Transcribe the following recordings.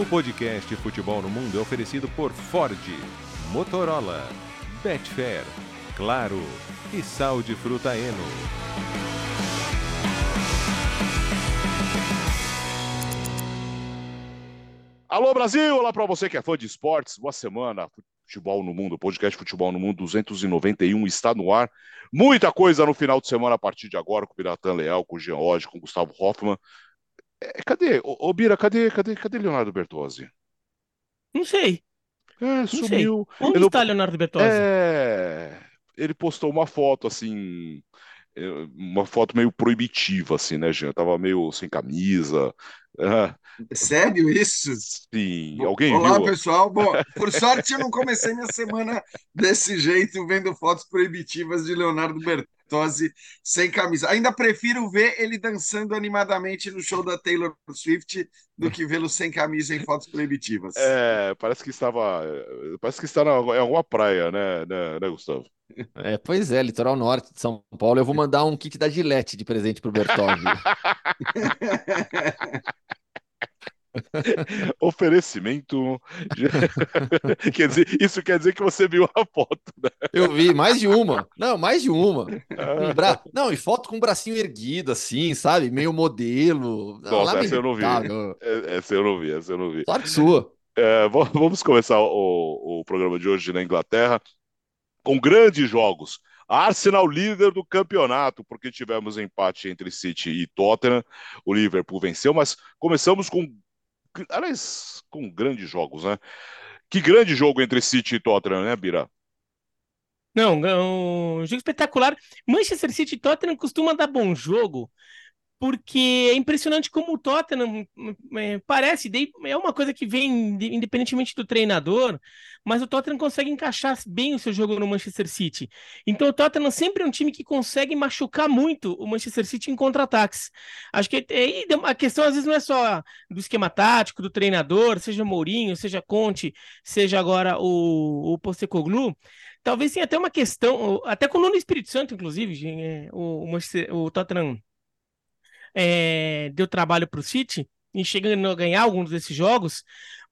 O podcast Futebol no Mundo é oferecido por Ford, Motorola, Betfair, Claro e Sal de Fruta Eno. Alô Brasil, olá para você que é fã de esportes, boa semana. Futebol no Mundo, podcast Futebol no Mundo 291 está no ar. Muita coisa no final de semana a partir de agora com o Biratan Leal, com o Jean Oddi, com o Gustavo Hoffman. É, cadê? Ô, ô, Bira, cadê, cadê, cadê Leonardo Bertozzi? Não sei. É, Não sei. sumiu. Onde Ele está Leonardo Bertozzi? É, ele postou uma foto assim, é, uma foto meio proibitiva, assim, né, Jean? Tava meio sem camisa. Ah, Sério isso? sim, Bo- alguém Olá, viu? pessoal. Bom, por sorte eu não comecei minha semana desse jeito, vendo fotos proibitivas de Leonardo Bertozzi sem camisa. Ainda prefiro ver ele dançando animadamente no show da Taylor Swift do que vê-lo sem camisa em fotos proibitivas. É, parece que estava, parece que está em alguma praia, né, né, né, Gustavo? É, pois é, litoral norte de São Paulo. Eu vou mandar um kit da Gillette de presente pro Bertozzi. Oferecimento. quer dizer, isso quer dizer que você viu a foto, né? Eu vi mais de uma. Não, mais de uma. Ah, Um bra... Não, e foto com o bracinho erguido, assim, sabe? Meio modelo. Nossa, essa eu não vi. é- Essa eu não vi, essa eu não vi. Sorte sua. É, vamos começar o, o programa de hoje na Inglaterra com grandes jogos. Arsenal líder do campeonato, porque tivemos empate entre City e Tottenham. O Liverpool venceu, mas começamos com, aliás, com grandes jogos, né? Que grande jogo entre City e Tottenham, né, Bira? Não, um jogo espetacular. Manchester City e Tottenham costuma dar bom jogo, porque é impressionante como o Tottenham é, parece, é uma coisa que vem de- independentemente do treinador, mas o Tottenham consegue encaixar bem o seu jogo no Manchester City. Então o Tottenham sempre é um time que consegue machucar muito o Manchester City em contra-ataques. Acho que é, a questão às vezes não é só do esquema tático, do treinador, seja Mourinho, seja Conte, seja agora o, o Postecoglou, Talvez tenha até uma questão, até com o Nuno Espírito Santo, inclusive, é, o, o, o Tottenham é, deu trabalho para o City e chegando a ganhar alguns desses jogos,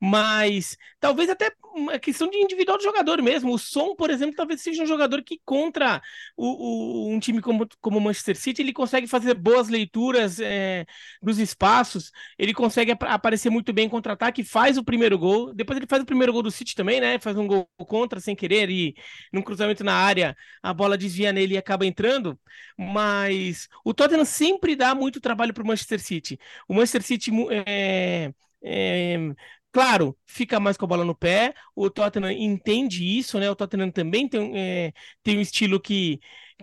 mas talvez até uma questão de individual do jogador mesmo. O Son, por exemplo, talvez seja um jogador que contra o, o- um time como, como o Manchester City, ele consegue fazer boas leituras é, dos espaços, ele consegue ap- aparecer muito bem em contra-ataque, faz o primeiro gol, depois ele faz o primeiro gol do City também, né? Faz um gol contra sem querer e num cruzamento na área a bola desvia nele e acaba entrando, mas o Tottenham sempre dá muito trabalho para o Manchester City. O Manchester City é, é, Claro, fica mais com a bola no pé. O Tottenham entende isso, né? O Tottenham também tem, é, tem um estilo que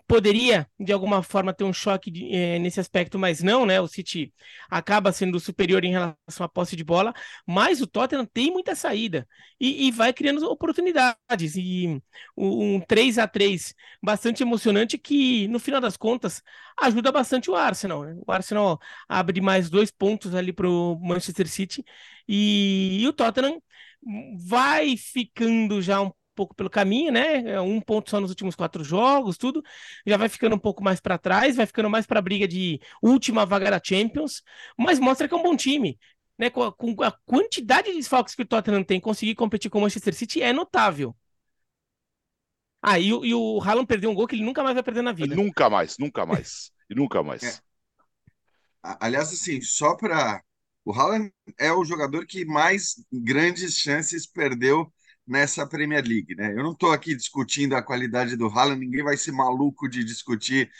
poderia, de alguma forma, ter um choque de- é, nesse aspecto, mas não, né? O City acaba sendo superior em relação à posse de bola, mas o Tottenham tem muita saída e, e vai criando oportunidades. E um 3 a 3 bastante emocionante que, no final das contas, ajuda bastante o Arsenal. né? O Arsenal abre mais dois pontos ali para o Manchester City e, e o Tottenham vai ficando já um pouco pelo caminho, né? É Um ponto só nos últimos quatro jogos, tudo. Já vai ficando um pouco mais para trás, vai ficando mais para a briga de última vaga da Champions, mas mostra que é um bom time. Né, com, a, com a quantidade de desfalques que o Tottenham tem, conseguir competir com o Manchester City é notável. Ah, e, o- e o Haaland perdeu um gol que ele nunca mais vai perder na vida. Nunca mais, nunca mais. E nunca mais. É. Aliás, assim, só para. O Haaland é o jogador que mais grandes chances perdeu nessa Premier League, né? Eu não estou aqui discutindo a qualidade do Haaland, ninguém vai ser maluco de discutir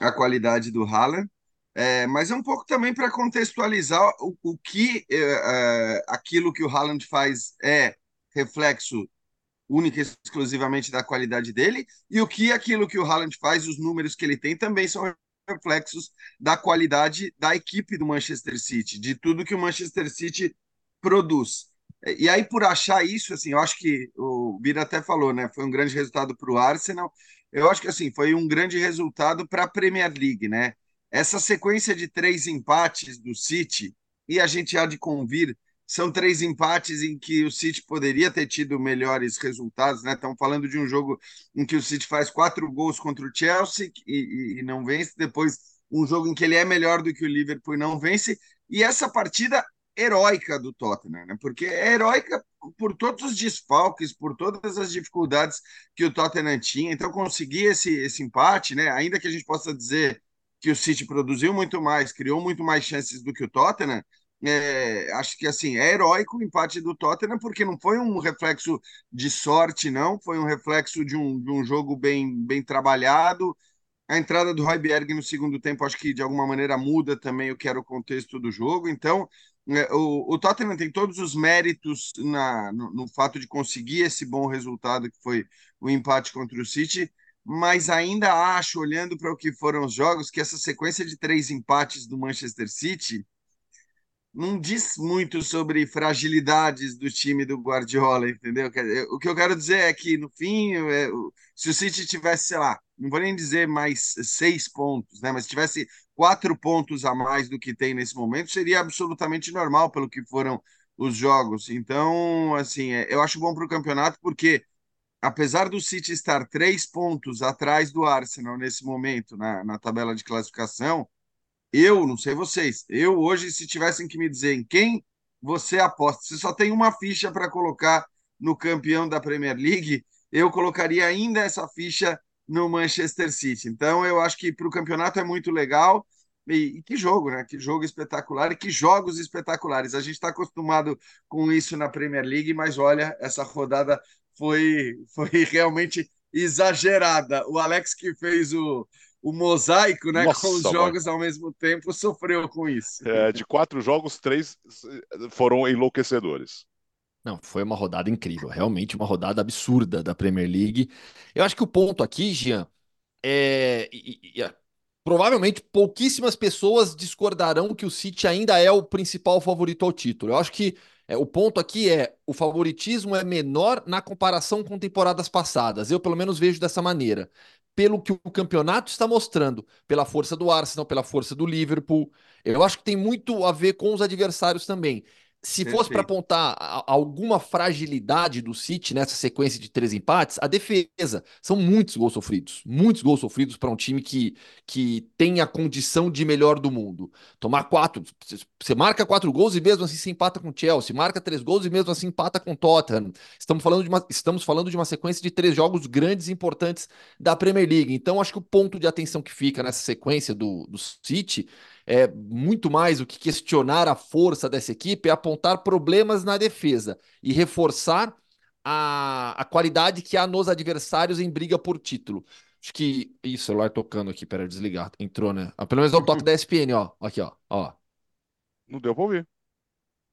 a qualidade do Haaland, é, mas é um pouco também para contextualizar o, o que é, é, aquilo que o Haaland faz é reflexo única e exclusivamente da qualidade dele, e o que aquilo que o Haaland faz, os números que ele tem, também são reflexos da qualidade da equipe do Manchester City, de tudo que o Manchester City produz. E aí, por achar isso, assim, eu acho que o Bira até falou, né? Foi um grande resultado para o Arsenal. Eu acho que assim foi um grande resultado para a Premier League, né? Essa sequência de três empates do City, e a gente há de convir, são três empates em que o City poderia ter tido melhores resultados, né? Estamos falando de um jogo em que o City faz quatro gols contra o Chelsea e, e, e não vence, depois um jogo em que ele é melhor do que o Liverpool e não vence, e essa partida heróica do Tottenham, né? porque é heróica por todos os desfalques, por todas as dificuldades que o Tottenham tinha. Então, conseguir esse, esse empate, né? ainda que a gente possa dizer que o City produziu muito mais, criou muito mais chances do que o Tottenham, é, acho que assim é heróico o empate do Tottenham, porque não foi um reflexo de sorte, não, foi um reflexo de um, de um jogo bem, bem trabalhado. A entrada do Royberg no segundo tempo, acho que de alguma maneira muda também o que era o contexto do jogo. Então, o, o Tottenham tem todos os méritos na, no, no fato de conseguir esse bom resultado que foi o empate contra o City, mas ainda acho, olhando para o que foram os jogos, que essa sequência de três empates do Manchester City não diz muito sobre fragilidades do time do Guardiola, entendeu? O que eu quero dizer é que, no fim, é, se o City tivesse, sei lá, não vou nem dizer mais seis pontos, né? Mas se tivesse quatro pontos a mais do que tem nesse momento, seria absolutamente normal pelo que foram os jogos. Então, assim, é, eu acho bom para o campeonato porque, apesar do City estar três pontos atrás do Arsenal nesse momento na, na tabela de classificação, eu, não sei vocês, eu hoje, se tivessem que me dizer em quem você aposta, você só tem uma ficha para colocar no campeão da Premier League, eu colocaria ainda essa ficha no Manchester City. Então, eu acho que para o campeonato é muito legal. E, e, que jogo, né? Que jogo espetacular e que jogos espetaculares. A gente está acostumado com isso na Premier League, mas olha, essa rodada foi, foi realmente exagerada. O Alex que fez o, o mosaico, né, Nossa, com os jogos mano. ao mesmo tempo, sofreu com isso. É, de quatro jogos, três foram enlouquecedores. Não, foi uma rodada incrível, realmente uma rodada absurda da Premier League. Eu acho que o ponto aqui, Jean, é. E, e, provavelmente pouquíssimas pessoas discordarão que o City ainda é o principal favorito ao título. Eu acho que é, o ponto aqui é o favoritismo é menor na comparação com temporadas passadas. Eu, pelo menos, vejo dessa maneira pelo que o campeonato está mostrando, pela força do Arsenal, pela força do Liverpool. Eu acho que tem muito a ver com os adversários também. Se Perfeito. fosse para apontar alguma fragilidade do City nessa sequência de três empates, a defesa. São muitos gols sofridos. Muitos gols sofridos para um time que, que tem a condição de melhor do mundo. Tomar quatro. Você marca quatro gols e mesmo assim se empata com o Chelsea. Marca três gols e mesmo assim empata com o Tottenham. Estamos falando, de uma, estamos falando de uma sequência de três jogos grandes e importantes da Premier League. Então, acho que o ponto de atenção que fica nessa sequência do, do City é muito mais o que questionar a força dessa equipe, é apontar problemas na defesa e reforçar a, a qualidade que há nos adversários em briga por título. Acho que. Ih, celular tocando aqui, pera, desligar. Entrou, né? Ah, pelo menos é o toque da ESPN, ó. Aqui, ó. ó. Não deu pra ouvir.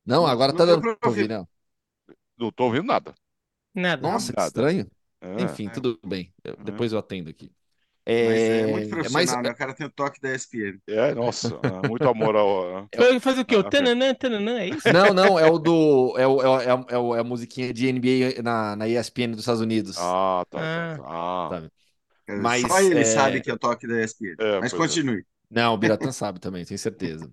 Não, agora não tá dando pra ouvir, não. Não tô ouvindo nada. Nada. Nossa, nada. que estranho. É, Enfim, é. tudo bem. Eu, é. Depois eu atendo aqui. É, mas é muito profissional, é mais... né? O cara tem o toque da ESPN. É, nossa, é muito amor ao. Ele faz o quê? O tananã, tananã, é isso? Não, não, é o do. É, o, é, é, é, o, é a musiquinha de NBA na, na ESPN dos Estados Unidos. Ah, tá. tá, tá. Ah. Sabe? Mas, Só ele é... sabe que é o toque da ESPN. É, mas continue. Não, o Biratan sabe também, tenho certeza.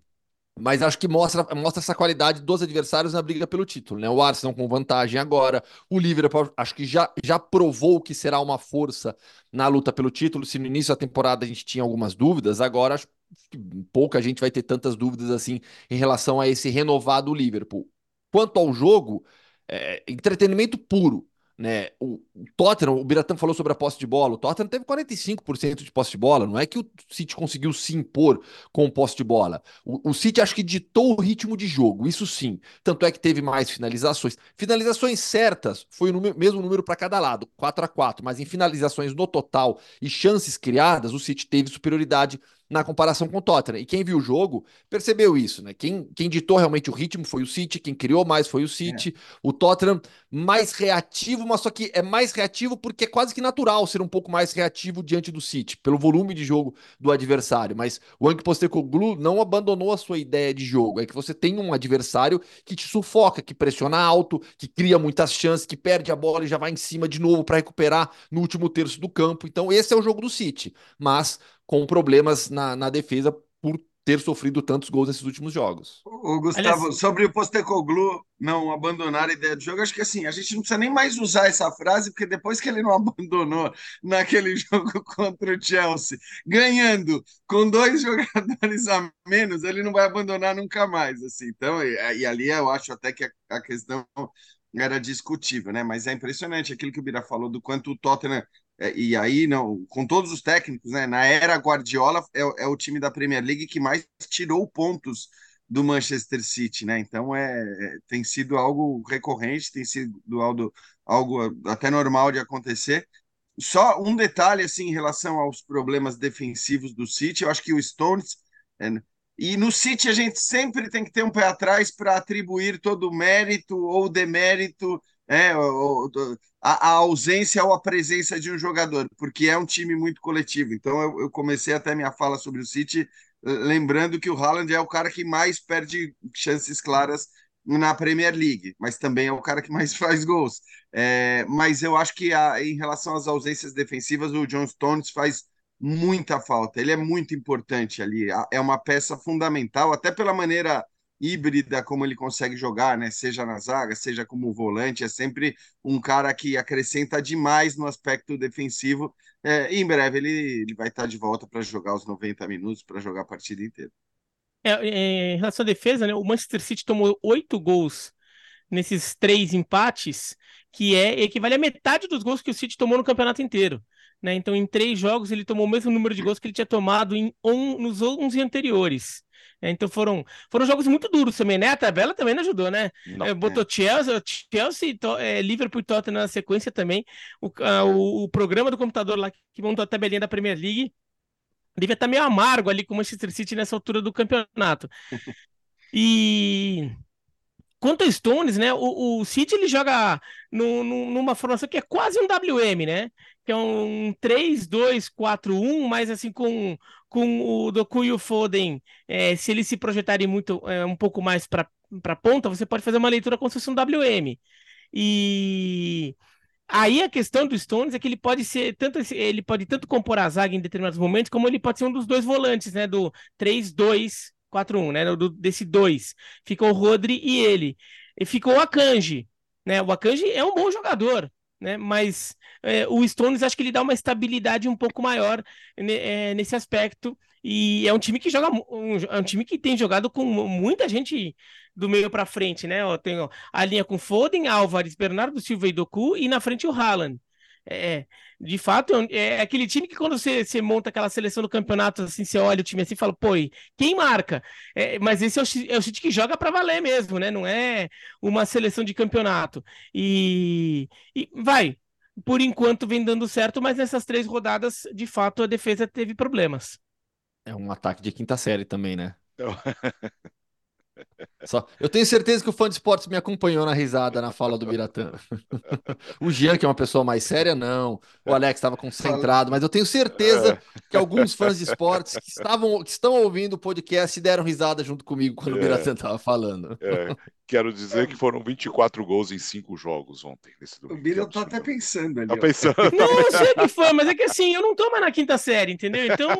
Mas acho que mostra, mostra essa qualidade dos adversários na briga pelo título, né? O Arsenal com vantagem agora, o Liverpool acho que já, já provou que será uma força na luta pelo título. Se no início da temporada a gente tinha algumas dúvidas, agora acho que pouca gente vai ter tantas dúvidas assim em relação a esse renovado Liverpool. Quanto ao jogo, é, entretenimento puro né? O, Tottenham, o Biratã falou sobre a posse de bola. O Tottenham teve 45% de posse de bola. Não é que o City conseguiu se impor com posse de bola. O, o City acho que ditou o ritmo de jogo, isso sim. Tanto é que teve mais finalizações. Finalizações certas foi o número, mesmo número para cada lado, 4 a 4 mas em finalizações no total e chances criadas, o City teve superioridade na comparação com o Tottenham. E quem viu o jogo percebeu isso, né? Quem, quem ditou realmente o ritmo foi o City, quem criou mais foi o City. É. O Tottenham mais reativo, mas só que é mais reativo porque é quase que natural ser um pouco mais reativo diante do City, pelo volume de jogo do adversário. Mas o Anke Postecoglou não abandonou a sua ideia de jogo. É que você tem um adversário que te sufoca, que pressiona alto, que cria muitas chances, que perde a bola e já vai em cima de novo para recuperar no último terço do campo. Então esse é o jogo do City. Mas com problemas na, na defesa por ter sofrido tantos gols nesses últimos jogos. O Gustavo, Aliás, sobre o Postecoglu não abandonar a ideia do jogo, acho que assim, a gente não precisa nem mais usar essa frase, porque depois que ele não abandonou naquele jogo contra o Chelsea, ganhando com dois jogadores a menos, ele não vai abandonar nunca mais. Assim. Então, e, e ali eu acho até que a, a questão era discutível, né? Mas é impressionante aquilo que o Bira falou do quanto o Tottenham e aí não, com todos os técnicos, né? Na era Guardiola é, é, o time da Premier League que mais tirou pontos do Manchester City, né? Então é, é tem sido algo recorrente, tem sido algo, algo até normal de acontecer. Só um detalhe assim em relação aos problemas defensivos do City, eu acho que o Stones é, e no City a gente sempre tem que ter um pé atrás para atribuir todo o mérito ou demérito, é, ou, a, a, ausência ou a presença de um jogador, porque é um time muito coletivo. Então eu, eu comecei até minha fala sobre o City lembrando que o Haaland é o cara que mais perde chances claras na Premier League, mas também é o cara que mais faz gols. É, mas eu acho que a, em relação às ausências defensivas, o John Stones faz muita falta. Ele é muito importante ali. É uma peça fundamental, até pela maneira híbrida como ele consegue jogar, né? Seja na zaga, seja como volante, é sempre um cara que acrescenta demais no aspecto defensivo. É, em breve ele, ele vai estar de volta para jogar os 90 minutos, para jogar a partida inteira. É, é, em relação à defesa, né? O Manchester City tomou oito gols nesses três empates, que é equivale a metade dos gols que o City tomou no campeonato inteiro. Né? Então, em três jogos, ele tomou o mesmo número de gols que ele tinha tomado em on, nos 11 anteriores. É, então foram, foram jogos muito duros também, né? A tabela também não ajudou, né? Não, é, botou é. Chelsea, Chelsea to, é, Liverpool e Tottenham na sequência também. O, a, o, o, programa do computador lá que montou a tabelinha da Premier League devia estar meio amargo ali com o Manchester City nessa altura do campeonato. E Quanto ao Stones, né? O, o City ele joga no, no, numa formação que é quase um WM, né? Que é um 3-2-4-1, mas assim com, com o Doku e o Foden, é, se eles se projetarem muito é, um pouco mais para para ponta, você pode fazer uma leitura como se fosse um WM. E aí a questão do Stones é que ele pode ser tanto ele pode tanto compor a zaga em determinados momentos, como ele pode ser um dos dois volantes, né? Do 3-2 4-1, né? Do, desse 2. Ficou o Rodri e ele. E ficou o Akanji, né? O Akanji é um bom jogador, né? Mas é, o Stones acho que ele dá uma estabilidade um pouco maior né, é, nesse aspecto. E é um time que joga, um, é um time que tem jogado com muita gente do meio para frente, né? Ó, tem ó, a linha com Foden, Álvares, Bernardo Silva e Doku e na frente o Haaland. É, de fato, é, é aquele time que quando você, você, monta aquela seleção do campeonato, assim, você olha o time assim e fala, pô, quem marca? É, mas esse é o, é o que joga para valer mesmo, né? Não é uma seleção de campeonato. E, e vai, por enquanto vem dando certo, mas nessas três rodadas, de fato, a defesa teve problemas. É um ataque de quinta série também, né? Só, eu tenho certeza que o fã de esportes me acompanhou na risada na fala do Biratã. o Jean, que é uma pessoa mais séria, não. O Alex estava concentrado, mas eu tenho certeza que alguns fãs de esportes que, estavam, que estão ouvindo o podcast deram risada junto comigo quando é, o Biratã estava falando. É. Quero dizer que foram 24 gols em cinco jogos ontem. Nesse domingo. O Bira tá até pensando ali. Tá pensando. Não, eu sei que foi, mas é que assim, eu não tô mais na quinta série, entendeu? Então.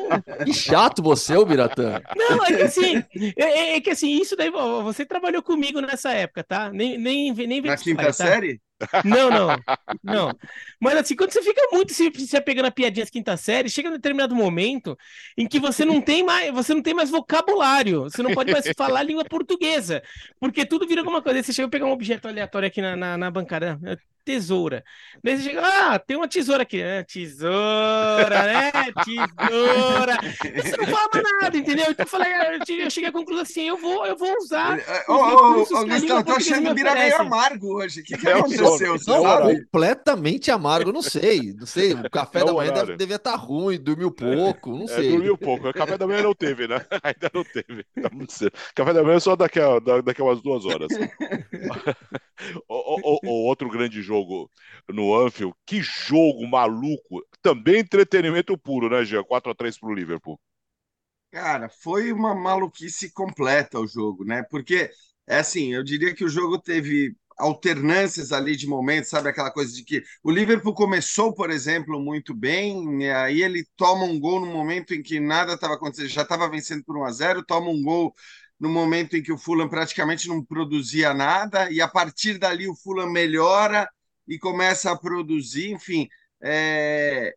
Que chato você, o Biratã. Não, é que assim, é, é, é que assim, isso daí você trabalhou comigo nessa época, tá? Nem, nem, nem Na quinta tá? série? Não, não, não. Mas assim, quando você fica muito se, se apegando a piadinhas quinta série, chega um determinado momento em que você não tem mais, você não tem mais vocabulário, você não pode mais falar língua portuguesa, porque tudo vira alguma coisa. Você chega a pegar um objeto aleatório aqui na, na, na bancada, tesoura. Daí você chega, ah, tem uma tesoura aqui. Ah, tesoura, né? Tesoura. Você não fala mais nada, entendeu? Então eu falei, eu cheguei à conclusão assim, eu vou, eu vou usar. Ô, ô, ô, Gustavo, eu tô achando o Bira meio amargo hoje. O que, que aconteceu? Não, completamente amargo, não sei. Não sei. O café é da manhã deve, devia estar tá ruim, dormiu pouco, não é, sei. dormiu pouco. O café da manhã não teve, né? Ainda não teve. Tá cedo. Café da manhã é só daqui a, daqui a umas duas horas. o, o, o outro grande jogo no Anfield. Que jogo maluco. Também entretenimento puro, né, Jean? 4x3 para o Liverpool. Cara, foi uma maluquice completa o jogo, né? Porque, é assim, eu diria que o jogo teve alternâncias ali de momentos, sabe aquela coisa de que o Liverpool começou, por exemplo, muito bem, aí ele toma um gol no momento em que nada estava acontecendo, já estava vencendo por 1 a 0, toma um gol no momento em que o Fulham praticamente não produzia nada, e a partir dali o Fulham melhora e começa a produzir, enfim, é,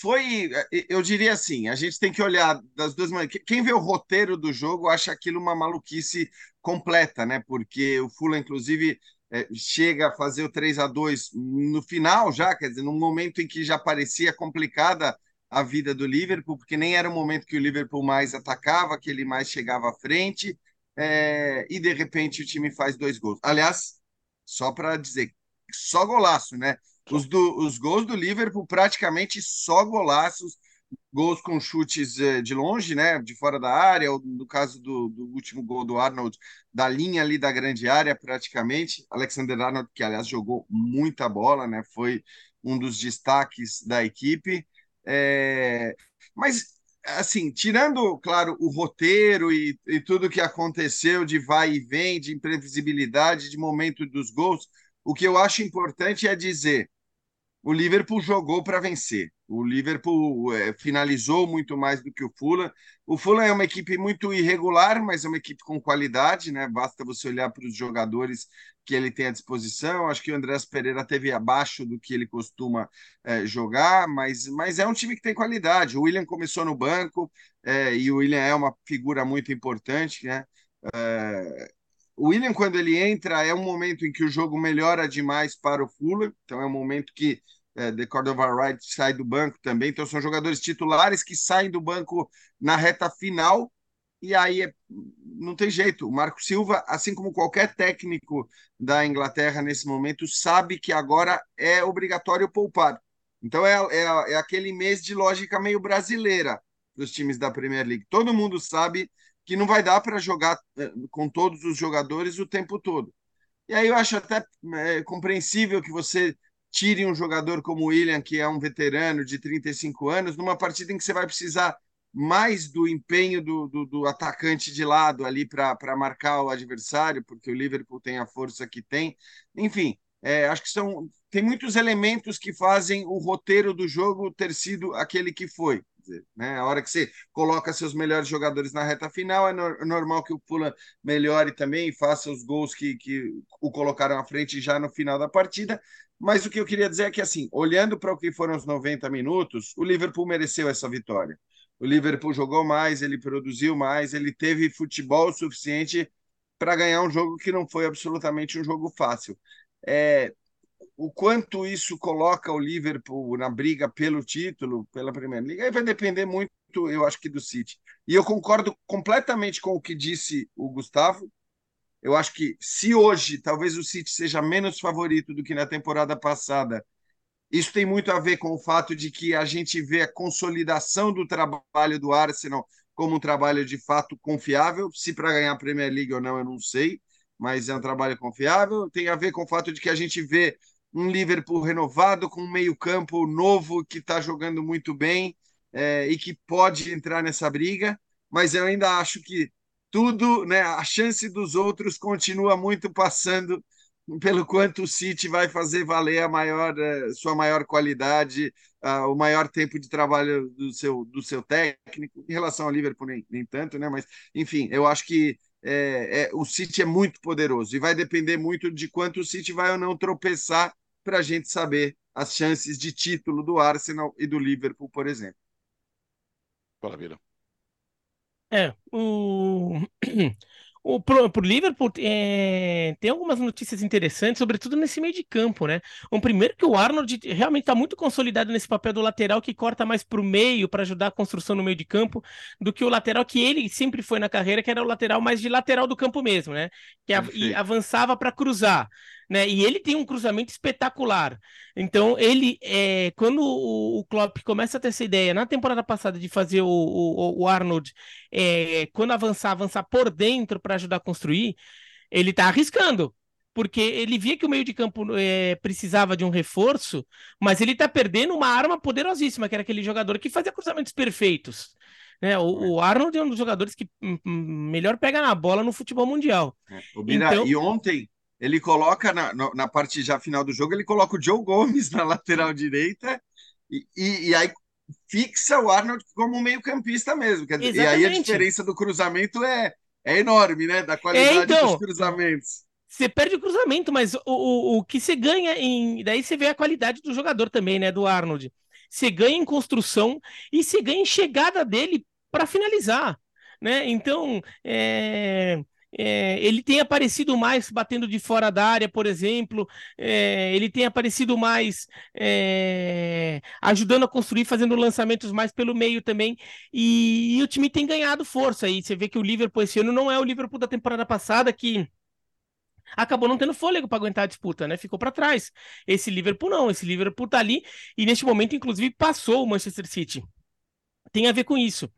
foi, eu diria assim, a gente tem que olhar das duas maneiras. Quem vê o roteiro do jogo acha aquilo uma maluquice completa, né? Porque o Fulham, inclusive, é, chega a fazer o 3 a 2 no final já, quer dizer, num momento em que já parecia complicada a vida do Liverpool, porque nem era o momento que o Liverpool mais atacava, que ele mais chegava à frente, é, e de repente o time faz dois gols. Aliás, só para dizer, só golaço, né? Os, do, os gols do Liverpool praticamente só golaços, gols com chutes eh, de longe, né, de fora da área, ou no caso do, do, último gol do Arnold, da linha ali da grande área, praticamente. Alexander Arnold, que aliás jogou muita bola, né, foi um dos destaques da equipe. É... Mas, assim, tirando, claro, o roteiro e, e tudo que aconteceu de vai e vem, de imprevisibilidade, de momento dos gols, o que eu acho importante é dizer: o Liverpool jogou para vencer. O Liverpool é, finalizou muito mais do que o Fulham. O Fulham é uma equipe muito irregular, mas é uma equipe com qualidade, né? Basta você olhar para os jogadores que ele tem à disposição. Acho que o Andrés Pereira teve abaixo do que ele costuma é, jogar, mas, mas é um time que tem qualidade. O William começou no banco é, e o William é uma figura muito importante, né? É, o William, quando ele entra, é um momento em que o jogo melhora demais para o Fulham, então é um momento que é, The Cordova Wright sai do banco também, então são jogadores titulares que saem do banco na reta final, e aí é, não tem jeito. O Marco Silva, assim como qualquer técnico da Inglaterra nesse momento, sabe que agora é obrigatório poupar. Então é, é, é aquele mês de lógica meio brasileira dos times da Premier League. Todo mundo sabe que não vai dar para jogar eh, com todos os jogadores o tempo todo. E aí eu acho até é, compreensível que você tire um jogador como o William, que é um veterano de 35 anos, numa partida em que você vai precisar mais do empenho do, do, do atacante de lado ali para marcar o adversário, porque o Liverpool tem a força que tem. Enfim, é, acho que são tem muitos elementos que fazem o roteiro do jogo ter sido aquele que foi né? A hora que você coloca seus melhores jogadores na reta final, é, no, é normal que o Pula melhore também e faça os gols que, que o colocaram à frente já no final da partida. Mas o que eu queria dizer é que, assim, olhando para o que foram os 90 minutos, o Liverpool mereceu essa vitória. O Liverpool jogou mais, ele produziu mais, ele teve futebol suficiente para ganhar um jogo que não foi absolutamente um jogo fácil. É, o quanto isso coloca o Liverpool na briga pelo título, pela Primeira Liga, aí vai depender muito, eu acho que do City. E eu concordo completamente com o que disse o Gustavo. Eu acho que se hoje talvez o City seja menos favorito do que na temporada passada, isso tem muito a ver com o fato de que a gente vê a consolidação do trabalho do Arsenal como um trabalho de fato confiável. Se para ganhar a Premier League ou não, eu não sei, mas é um trabalho confiável. Tem a ver com o fato de que a gente vê um Liverpool renovado, com um meio-campo novo que está jogando muito bem é, e que pode entrar nessa briga, mas eu ainda acho que tudo, né, a chance dos outros continua muito passando pelo quanto o City vai fazer valer a maior, é, sua maior qualidade, uh, o maior tempo de trabalho do seu, do seu técnico. Em relação ao Liverpool, nem, nem tanto, né? Mas, enfim, eu acho que é, é, o City é muito poderoso e vai depender muito de quanto o City vai ou não tropeçar para a gente saber as chances de título do Arsenal e do Liverpool, por exemplo. Fala, Vila. É, o O, pro, pro Liverpool é, tem algumas notícias interessantes, sobretudo nesse meio de campo, né? Um primeiro que o Arnold realmente está muito consolidado nesse papel do lateral que corta mais para o meio para ajudar a construção no meio de campo do que o lateral que ele sempre foi na carreira, que era o lateral mais de lateral do campo mesmo, né? Que avançava para cruzar né? E ele tem um cruzamento espetacular. Então, ele, é, quando o, o Klopp começa a ter essa ideia na temporada passada de fazer o, o, o Arnold, é, quando avançar, avançar por dentro para ajudar a construir, ele está arriscando. Porque ele via que o meio de campo é, precisava de um reforço, mas ele está perdendo uma arma poderosíssima, que era aquele jogador que fazia cruzamentos perfeitos. Né? O, o, Arnold é um dos jogadores que melhor pega na bola no futebol mundial. É. Bira, então... E ontem, ele coloca na, na parte já final do jogo, ele coloca o Joe Gomes na lateral direita e, e, e aí fixa o Arnold como um meio-campista mesmo. Dizer, e aí a diferença do cruzamento é, é enorme, né? Da qualidade é, então, dos cruzamentos. Você perde o cruzamento, mas o, o, o que você ganha em. Daí você vê a qualidade do jogador também, né? Do Arnold. Você ganha em construção e você ganha em chegada dele para finalizar. Né? Então, é... É, ele tem aparecido mais batendo de fora da área, por exemplo. É, ele tem aparecido mais é, ajudando a construir, fazendo lançamentos mais pelo meio também. E, e, o time tem ganhado força. E você vê que o Liverpool esse ano não é o Liverpool da temporada passada que acabou não tendo fôlego para aguentar a disputa, né? Ficou para trás. Esse Liverpool não. Esse Liverpool tá ali e neste momento, inclusive, passou o Manchester City. Tem a ver com isso.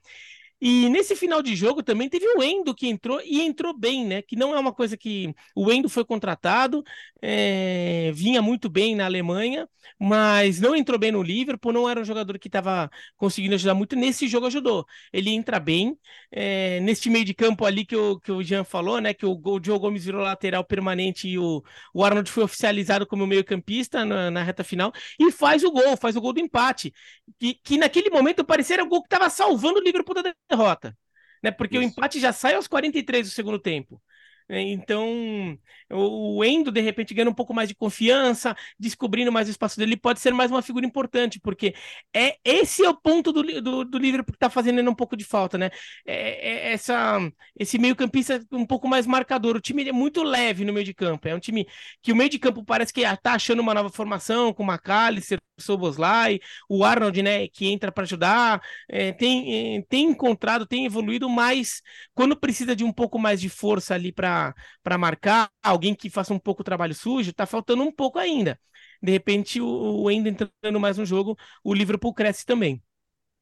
E nesse final de jogo também teve o Endo que entrou e entrou bem, né? Que não é uma coisa que. O Endo foi contratado, é... vinha muito bem na Alemanha, mas não entrou bem no Liverpool, não era um jogador que estava conseguindo ajudar muito. Nesse jogo ajudou. Ele entra bem. É... Neste meio de campo ali que o, que o Jean falou, né? Que o, o Joe Gomes virou lateral permanente e o, o Arnold foi oficializado como meio-campista na, na, reta final e faz o gol, faz o gol do empate. Que, que naquele momento parecia o gol que estava salvando o Liverpool da derrota, né? Porque Isso. o empate já sai aos 43 do segundo tempo. É, então, o Endo, de repente, ganha um pouco mais de confiança, descobrindo mais o espaço dele, pode ser mais uma figura importante, porque é esse é o ponto do, do, do Liverpool que está fazendo um pouco de falta, né? É, é essa, esse meio-campista um pouco mais marcador. O time é muito leve no meio de campo. É um time que o meio de campo parece que está achando uma nova formação, com o McAllister, Soboslai, o Arnold, né, que entra para ajudar, é, tem, é, tem encontrado, tem evoluído, mas quando precisa de um pouco mais de força ali para marcar, alguém que faça um pouco o trabalho sujo, tá faltando um pouco ainda. De repente, o, o Endo entrando mais no jogo, o Liverpool cresce também.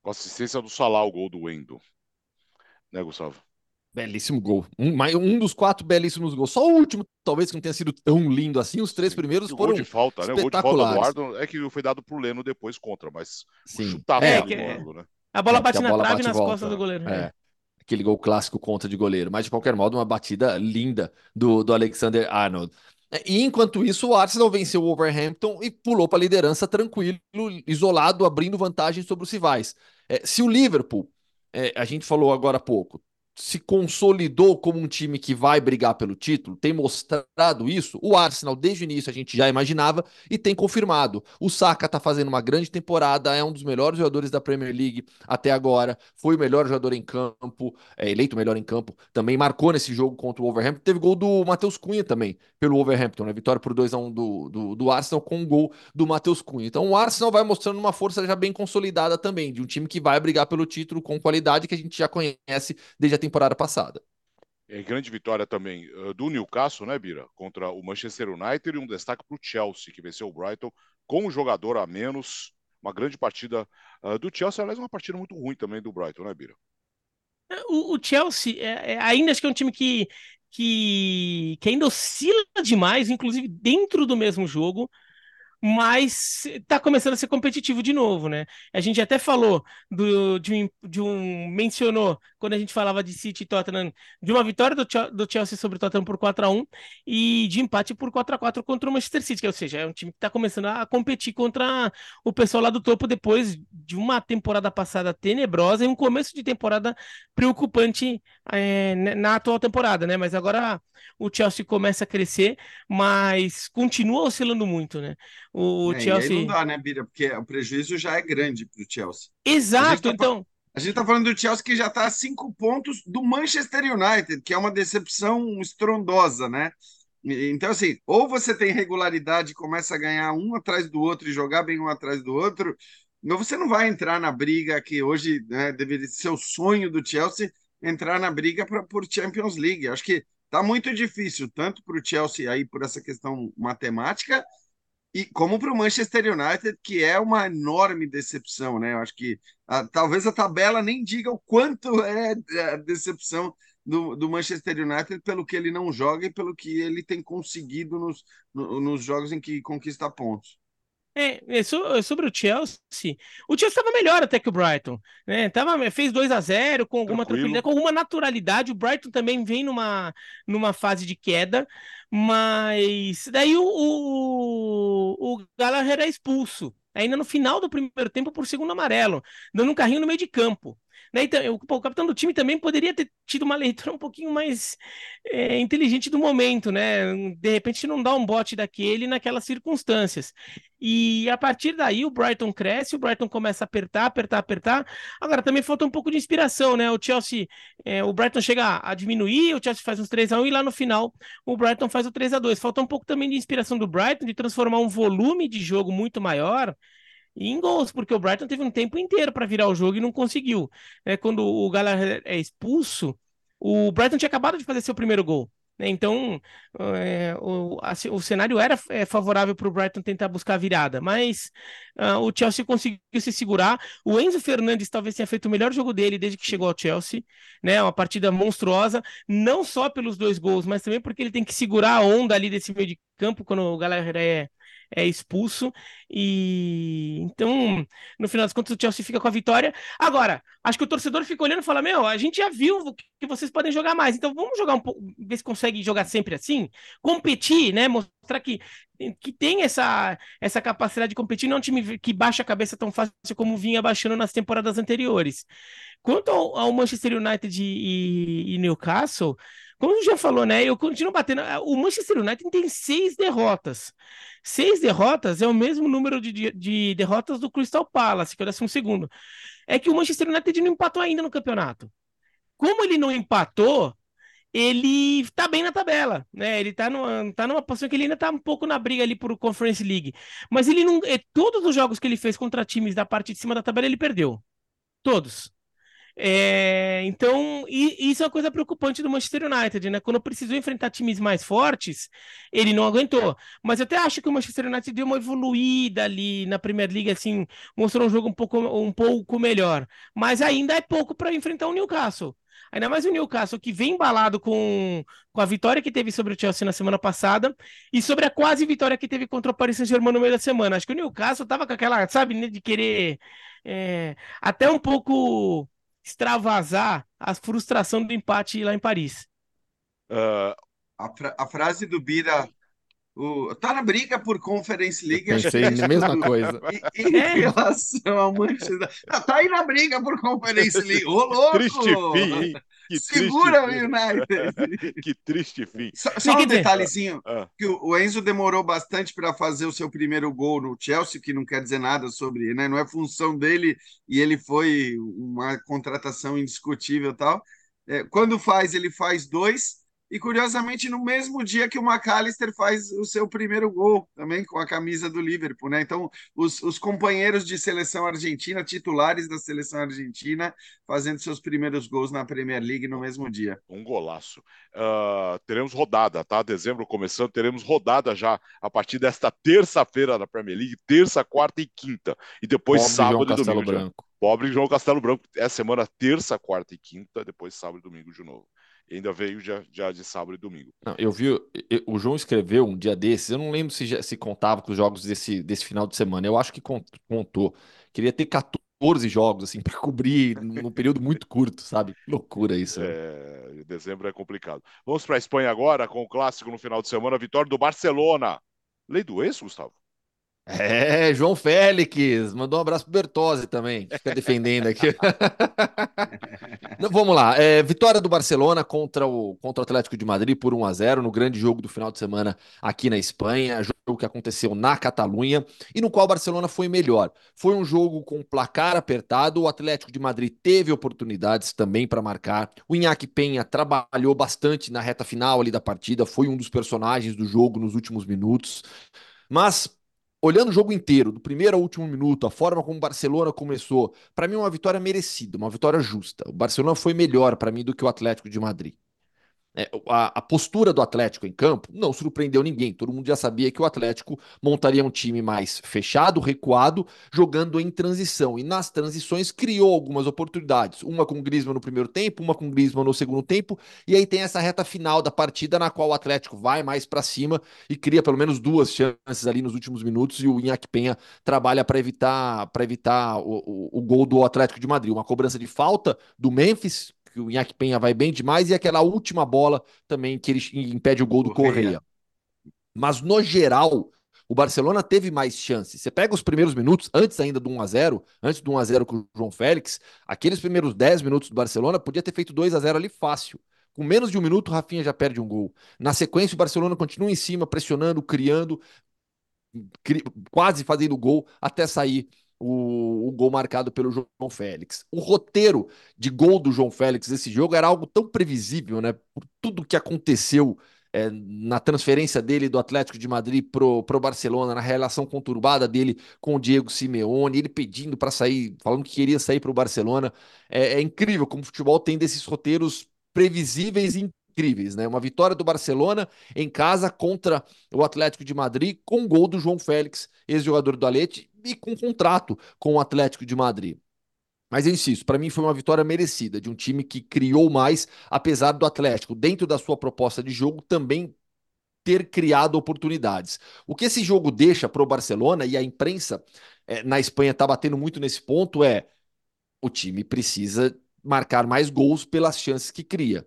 Com assistência do Salah, o gol do Endo. Né, Gustavo? Belíssimo gol. Um, um dos quatro belíssimos gols. Só o último, talvez, que não tenha sido tão lindo assim. Os três primeiros o foram. Gol de falta, né? O gol de falta do Ardo é que foi dado pro Leno depois contra, mas Sim. chutava é, né? A bola é, bate na bola trave bate nas volta. costas do goleiro. É. Aquele gol clássico contra de goleiro. Mas, de qualquer modo, uma batida linda do, do Alexander Arnold. E enquanto isso, o Arsenal venceu o Wolverhampton e pulou para a liderança tranquilo, isolado, abrindo vantagem sobre os rivais. É, se o Liverpool, é, a gente falou agora há pouco, se consolidou como um time que vai brigar pelo título, tem mostrado isso. O Arsenal, desde o início, a gente já imaginava e tem confirmado. O Saka está fazendo uma grande temporada, é um dos melhores jogadores da Premier League até agora, foi o melhor jogador em campo, é eleito o melhor em campo, também marcou nesse jogo contra o Wolverhampton. Teve gol do Matheus Cunha também, pelo Wolverhampton, né? Vitória por 2 a 1 do, do, do Arsenal com um gol do Matheus Cunha. Então o Arsenal vai mostrando uma força já bem consolidada também, de um time que vai brigar pelo título com qualidade que a gente já conhece desde a temporada passada. É grande vitória também do Newcastle, né, Bira? Contra o Manchester United e um destaque para o Chelsea, que venceu o Brighton com um jogador a menos. Uma grande partida uh, do Chelsea, aliás, uma partida muito ruim também do Brighton, né, Bira? É, o, o Chelsea é, é, ainda acho que é um time que, que, que ainda oscila demais, inclusive dentro do mesmo jogo mas está começando a ser competitivo de novo, né? A gente até falou do, de, um, de um. mencionou quando a gente falava de City e Tottenham, de uma vitória do, do Chelsea sobre o Tottenham por 4 a 1 e de empate por 4 a 4 contra o Manchester City, que, ou seja, é um time que está começando a competir contra o pessoal lá do topo depois de uma temporada passada tenebrosa e um começo de temporada preocupante é, na atual temporada, né? Mas agora o Chelsea começa a crescer, mas continua oscilando muito, né? O é, Chelsea. não dá, né, Bira? Porque o prejuízo já é grande para o Chelsea. Exato, a tá, então. A gente está falando do Chelsea que já está a cinco pontos do Manchester United, que é uma decepção estrondosa, né? Então, assim, ou você tem regularidade e começa a ganhar um atrás do outro e jogar bem um atrás do outro, ou você não vai entrar na briga que hoje né, deveria ser o sonho do Chelsea, entrar na briga pra, por Champions League. Acho que está muito difícil, tanto para o Chelsea aí por essa questão matemática, e como para o Manchester United, que é uma enorme decepção, né? Eu acho que a, talvez a tabela nem diga o quanto é a decepção do, do, Manchester United pelo que ele não joga e pelo que ele tem conseguido nos, no, nos jogos em que conquista pontos. É, é, é sobre o Chelsea, o Chelsea estava melhor até que o Brighton, né? Tava, fez 2 a 0 com alguma Tranquilo. tranquilidade, com alguma naturalidade. O Brighton também vem numa, numa fase de queda, mas daí o, o, o Gallagher é expulso, ainda no final do primeiro tempo por segundo amarelo, dando um carrinho no meio de campo. Né? Então, o, o, capitão do time também poderia ter tido uma leitura um pouquinho mais é, inteligente do momento, né? De repente não dá um bote daquele naquelas circunstâncias. E a partir daí o Brighton cresce, o Brighton começa a apertar, apertar, apertar. Agora também falta um pouco de inspiração, né? O Chelsea, é, o Brighton chega a diminuir, o Chelsea faz uns 3 a 1 e lá no final o Brighton faz o 3 a 2. Falta um pouco também de inspiração do Brighton de transformar um volume de jogo muito maior e em gols, porque o Brighton teve um tempo inteiro para virar o jogo e não conseguiu. É, quando o Gallagher é expulso, o Brighton tinha acabado de fazer seu primeiro gol. Né? Então, é, o, a, o cenário era é, favorável para o Brighton tentar buscar a virada, mas uh, o Chelsea conseguiu se segurar. O Enzo Fernandes talvez tenha feito o melhor jogo dele desde que chegou ao Chelsea, né? Uma partida monstruosa, não só pelos dois gols, mas também porque ele tem que segurar a onda ali desse meio de campo quando o Gallagher é, é expulso. E então, no final das contas, o Chelsea fica com a vitória. Agora, acho que o torcedor fica olhando e fala: Meu, a gente já viu que vocês podem jogar mais, então vamos jogar um pouco, ver se consegue jogar sempre assim, competir, né? Mostrar que, que tem essa, essa capacidade de competir, não é um time que baixa a cabeça tão fácil como vinha baixando nas temporadas anteriores. Quanto ao, ao Manchester United e, e Newcastle. Como já falou, né? Eu continuo batendo. O Manchester United tem seis derrotas. Seis derrotas é o mesmo número de, de, de derrotas do Crystal Palace, que é o décimo segundo. É que o Manchester United não empatou ainda no campeonato. Como ele não empatou, ele tá bem na tabela, né? Ele tá numa, tá numa posição que ele ainda tá um pouco na briga ali por Conference League. Mas ele não. É, todos os jogos que ele fez contra times da parte de cima da tabela, ele perdeu. Todos. É, então, e, isso é uma coisa preocupante do Manchester United, né? Quando precisou enfrentar times mais fortes, ele não aguentou. Mas eu até acho que o Manchester United deu uma evoluída ali na Premier League, assim, mostrou um jogo um pouco, um pouco melhor. Mas ainda é pouco para enfrentar o Newcastle. Ainda mais o Newcastle, que vem embalado com, com a vitória que teve sobre o Chelsea na semana passada e sobre a quase vitória que teve contra o Paris Saint-Germain no meio da semana. Acho que o Newcastle tava com aquela, sabe, né, de querer é, até um pouco extravasar a frustração do empate lá em Paris. Uh, a, fra a, frase do Bira. O, tá na briga por Conference League. Eu pensei na mesma coisa. E, em é. relação ao Manchester. Tá aí na briga por Conference League. Ô, louco! Triste fim, hein? Que Segura o United! que triste fim. Só, só um detalhezinho: ah. que o Enzo demorou bastante para fazer o seu primeiro gol no Chelsea, que não quer dizer nada sobre, né? Não é função dele e ele foi uma contratação indiscutível tal. É, quando faz, ele faz dois e curiosamente no mesmo dia que o McAllister faz o seu primeiro gol, também com a camisa do Liverpool, né? Então, os, os companheiros de seleção argentina, titulares da seleção argentina, fazendo seus primeiros gols na Premier League no mesmo dia. Um golaço. Uh, teremos rodada, tá? Dezembro começando, teremos rodada já a partir desta terça-feira da Premier League, terça, quarta e quinta. E depois Pobre sábado João e domingo. Branco. Pobre João Castelo Branco. É semana terça, quarta e quinta, depois sábado e domingo de novo ainda veio já, já de sábado e domingo. Não, eu vi, eu, o João escreveu um dia desses, eu não lembro se, já, se contava com os jogos desse, desse final de semana, eu acho que contou. Queria ter 14 jogos, assim, para cobrir num período muito curto, sabe? Que loucura isso. Né? É, dezembro é complicado. Vamos para a Espanha agora, com o clássico no final de semana, vitória do Barcelona. Lei do ex, Gustavo? É, João Félix, mandou um abraço pro Bertozzi também, que fica defendendo aqui. vamos lá, é, vitória do Barcelona contra o, contra o Atlético de Madrid por 1 a 0 no grande jogo do final de semana aqui na Espanha, jogo que aconteceu na Catalunha e no qual o Barcelona foi melhor. Foi um jogo com placar apertado, o Atlético de Madrid teve oportunidades também para marcar. O Iñaki Penha trabalhou bastante na reta final ali da partida, foi um dos personagens do jogo nos últimos minutos. Mas olhando o jogo inteiro, do primeiro ao último minuto, a forma como o Barcelona começou, para mim é uma vitória merecida, uma vitória justa. O Barcelona foi melhor para mim do que o Atlético de Madrid. É, a, a, postura do Atlético em campo não surpreendeu ninguém. Todo mundo já sabia que o Atlético montaria um time mais fechado, recuado, jogando em transição. E nas transições criou algumas oportunidades. Uma com o Griezmann no primeiro tempo, uma com o Griezmann no segundo tempo. E aí tem essa reta final da partida na qual o Atlético vai mais para cima e cria pelo menos duas chances ali nos últimos minutos. E o Inhaque Penha trabalha para evitar, evitar o, o, o gol do Atlético de Madrid. Uma cobrança de falta do Memphis que o Inhaque Penha vai bem demais, e aquela última bola também que ele impede o gol do Correia. Correia. Mas no geral, o Barcelona teve mais chances. Você pega os primeiros minutos, antes ainda do 1 a 0 antes do 1 a 0 com o João Félix, aqueles primeiros 10 minutos do Barcelona podia ter feito 2 a 0 ali fácil. Com menos de um minuto, o Rafinha já perde um gol. Na sequência, o Barcelona continua em cima, pressionando, criando, cri... quase fazendo gol até sair o, o, gol marcado pelo João Félix. O roteiro de gol do João Félix nesse jogo era algo tão previsível, né? Por tudo que aconteceu é, na transferência dele do Atlético de Madrid pro, pro Barcelona, na relação conturbada dele com o Diego Simeone, ele pedindo para sair, falando que queria sair para o Barcelona. É, é incrível como o futebol tem desses roteiros previsíveis e incríveis, né? Uma vitória do Barcelona em casa contra o Atlético de Madrid com gol do João Félix, ex-jogador do Alete, e com contrato com o Atlético de Madrid. Mas eu insisto, para mim foi uma vitória merecida de um time que criou mais, apesar do Atlético, dentro da sua proposta de jogo, também ter criado oportunidades. O que esse jogo deixa para o Barcelona, e a imprensa é, na Espanha está batendo muito nesse ponto, é o time precisa marcar mais gols pelas chances que cria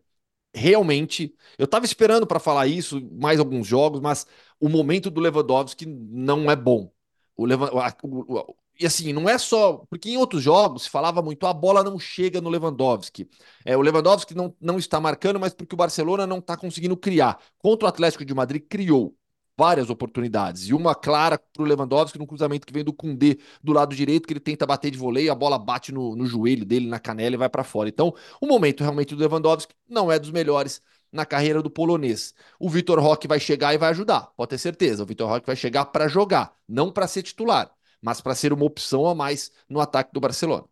realmente, eu estava esperando para falar isso, mais alguns jogos, mas o momento do Lewandowski não é bom. O, o, o, e assim, não é só. Porque em outros jogos se falava muito, a bola não chega no Lewandowski. É, o Lewandowski não, não está marcando, mas porque o Barcelona não está conseguindo criar. Contra o Atlético de Madrid, criou várias oportunidades. E uma clara para o Lewandowski no cruzamento que vem do Kundê do lado direito, que ele tenta bater de voleio, a bola bate no, no joelho dele, na canela e vai para fora. Então, o momento realmente do Lewandowski não é dos melhores na carreira do polonês. O Vitor Roque vai chegar e vai ajudar, pode ter certeza. O Vitor Roque vai chegar para jogar, não para ser titular, mas para ser uma opção a mais no ataque do Barcelona.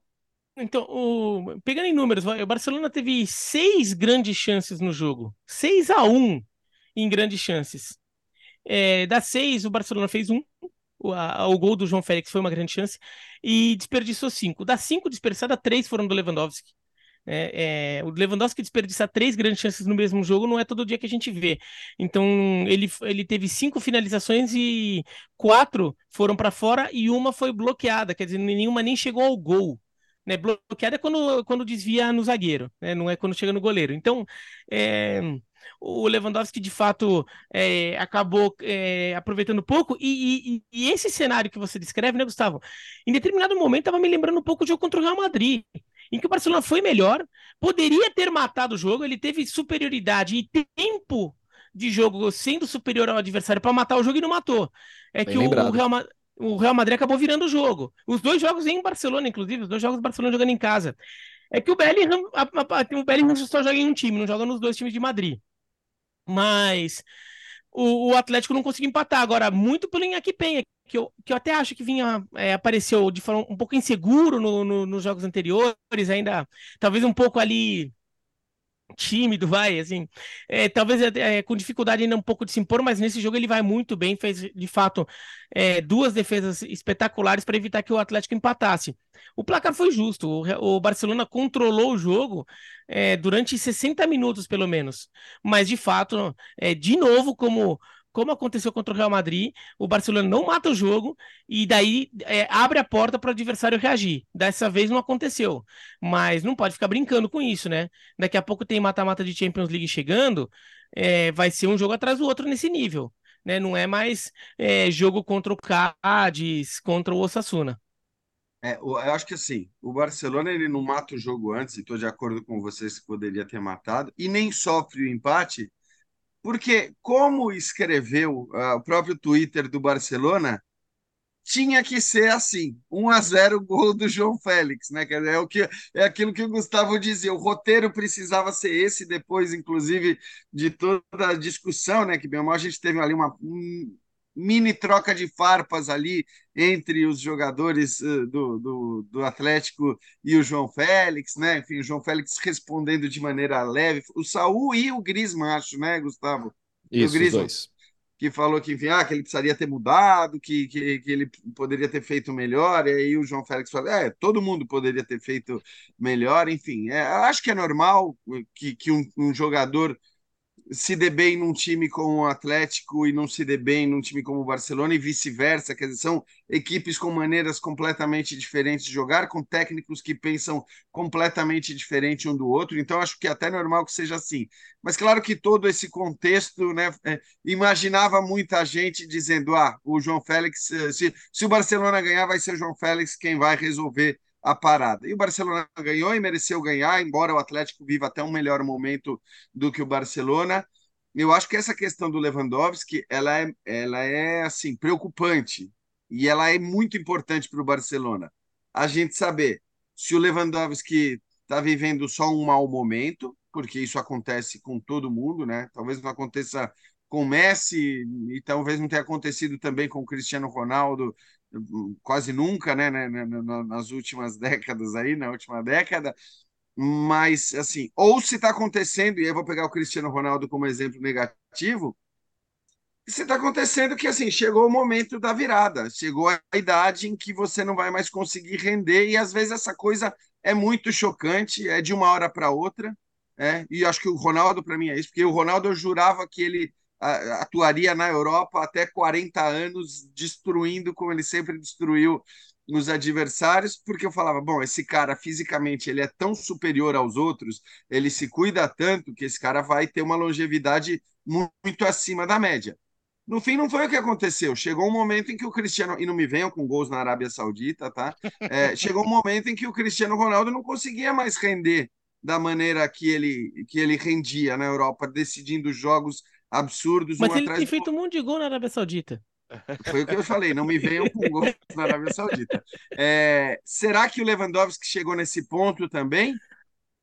Então, o... pegando em números, o Barcelona teve seis grandes chances no jogo. 6 a 1 em grandes chances. É, das seis, o Barcelona fez um. O, a, o gol do João Félix foi uma grande chance. E desperdiçou cinco. Das cinco desperdiçadas, três foram do Lewandowski. É, é, o Lewandowski desperdiçar três grandes chances no mesmo jogo não é todo dia que a gente vê. Então ele, ele teve cinco finalizações e quatro foram para fora e uma foi bloqueada, quer dizer, nenhuma nem chegou ao gol. Né? Bloqueada é quando, quando desvia no zagueiro, né? não é quando chega no goleiro. Então é, o Lewandowski de fato é, acabou é, aproveitando pouco. E, e, e, esse cenário que você descreve, né, Gustavo? Em determinado momento estava me lembrando um pouco o jogo contra o Real Madrid, em que o Barcelona foi melhor, poderia ter matado o jogo, ele teve superioridade e tempo de jogo sendo superior ao adversário para matar o jogo e não matou. É Bem que o, o Real Madrid o Real Madrid acabou virando o jogo. Os dois jogos em Barcelona, inclusive, os dois jogos do Barcelona jogando em casa. É que o Bellingham, a, a, o Bellingham só joga em um time, não joga nos dois times de Madrid. Mas o, o, Atlético não conseguiu empatar. Agora, muito pelo Inaki Penha, que eu, que eu até acho que vinha, é, apareceu de forma um pouco inseguro no, no, nos jogos anteriores, ainda talvez um pouco ali tímido, vai, assim, é, talvez é, é, com dificuldade ainda um pouco de se impor, mas nesse jogo ele vai muito bem, fez de fato é, duas defesas espetaculares para evitar que o Atlético empatasse. O placar foi justo, o, o Barcelona controlou o jogo é, durante 60 minutos, pelo menos, mas de fato, é, de novo, como como aconteceu contra o Real Madrid, o Barcelona não mata o jogo e daí é, abre a porta para o adversário reagir. Dessa vez não aconteceu, mas não pode ficar brincando com isso, né? Daqui a pouco tem mata-mata de Champions League chegando, é, vai ser um jogo atrás do outro nesse nível, né? Não é mais é, jogo contra o Cádiz, contra o Osasuna. É, eu acho que assim, o Barcelona ele não mata o jogo antes, e estou de acordo com vocês que poderia ter matado, e nem sofre o empate porque, como escreveu uh, o próprio Twitter do Barcelona, tinha que ser assim, 1 a 0 gol do João Félix, né? É o que é aquilo que o Gustavo dizia, o roteiro precisava ser esse depois inclusive de toda a discussão, né, que bem a gente teve ali uma um, mini troca de farpas ali entre os jogadores uh, do, do, do, Atlético e o João Félix, né? Enfim, o João Félix respondendo de maneira leve. O Saul e o Griezmann, acho, né, Gustavo? Isso, o Griezmann, dois. Que falou que, enfim, ah, que ele precisaria ter mudado, que, que, que ele poderia ter feito melhor. E aí o João Félix falou, é, todo mundo poderia ter feito melhor. Enfim, é, acho que é normal que, que um, um jogador se dê bem num time como o Atlético e não se dê bem num time como o Barcelona e vice-versa, quer dizer, são equipes com maneiras completamente diferentes de jogar, com técnicos que pensam completamente diferente um do outro, então acho que é até normal que seja assim. Mas claro que todo esse contexto, né, é, imaginava muita gente dizendo, ah, o João Félix, eh, se, se o Barcelona ganhar, vai ser o João Félix quem vai resolver a parada. E o Barcelona ganhou e mereceu ganhar, embora o Atlético viva até um melhor momento do que o Barcelona. Eu acho que essa questão do Lewandowski, ela é, ela é assim preocupante e ela é muito importante para o Barcelona. A gente saber se o Lewandowski está vivendo só um mau momento, porque isso acontece com todo mundo, né? Talvez não aconteça com Messi e talvez não tenha acontecido também com Cristiano Ronaldo quase nunca, né, né, né nas últimas décadas aí, na última década, mas assim, ou se está acontecendo, e eu vou pegar o Cristiano Ronaldo como exemplo negativo, se está acontecendo que assim chegou o momento da virada, chegou a idade em que você não vai mais conseguir render e às vezes essa coisa é muito chocante, é de uma hora para outra, é, e acho que o Ronaldo para mim é isso, porque o Ronaldo eu jurava que ele atuaria na Europa até 40 anos, destruindo como ele sempre destruiu os adversários, porque eu falava, bom, esse cara fisicamente ele é tão superior aos outros, ele se cuida tanto que esse cara vai ter uma longevidade muito acima da média. No fim, não foi o que aconteceu. Chegou um momento em que o Cristiano, e não me venham com gols na Arábia Saudita, tá? É, chegou um momento em que o Cristiano Ronaldo não conseguia mais render da maneira que ele, que ele rendia na Europa, decidindo jogos absurdos. Mas um ele tem feito um monte de gol na Arábia Saudita. Foi o que eu falei, não me venham com gol na Arábia Saudita. É, será que o Lewandowski chegou nesse ponto também?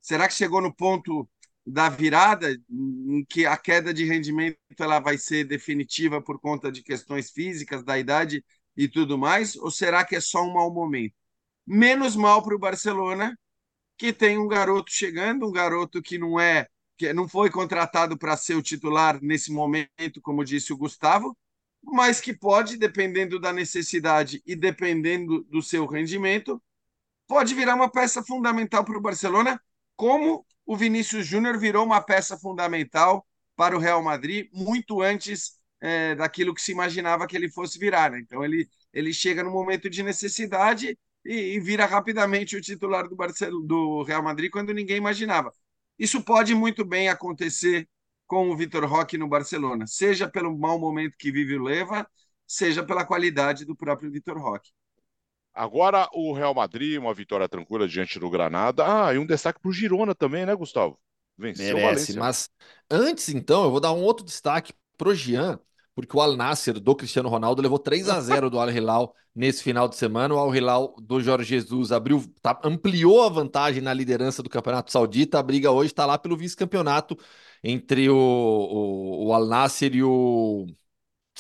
Será que chegou no ponto da virada, em que a queda de rendimento ela vai ser definitiva por conta de questões físicas, da idade e tudo mais? Ou será que é só um mau momento? Menos mal para o Barcelona, que tem um garoto chegando, um garoto que não é que não foi contratado para ser o titular nesse momento, como disse o Gustavo, mas que pode, dependendo da necessidade e dependendo do seu rendimento, pode virar uma peça fundamental para o Barcelona, como o Vinícius Júnior virou uma peça fundamental para o Real Madrid muito antes é, daquilo que se imaginava que ele fosse virar. Né? Então ele, ele chega no momento de necessidade e, e vira rapidamente o titular do, do Real Madrid quando ninguém imaginava. Isso pode muito bem acontecer com o Vitor Roque no Barcelona, seja pelo mau momento que vive o Leva, seja pela qualidade do próprio Vitor Roque. Agora o Real Madrid, uma vitória tranquila diante do Granada. Ah, e um destaque para o Girona também, né, Gustavo? Venceu Merece, mas antes então eu vou dar um outro destaque pro Jean, porque o Al Nasser do Cristiano Ronaldo levou 3 a 0 do Al Hilal nesse final de semana. O Al Hilal do Jorge Jesus abriu, tá, ampliou a vantagem na liderança do Campeonato Saudita. A briga hoje está lá pelo vice-campeonato entre o, o, o Al Nasser e o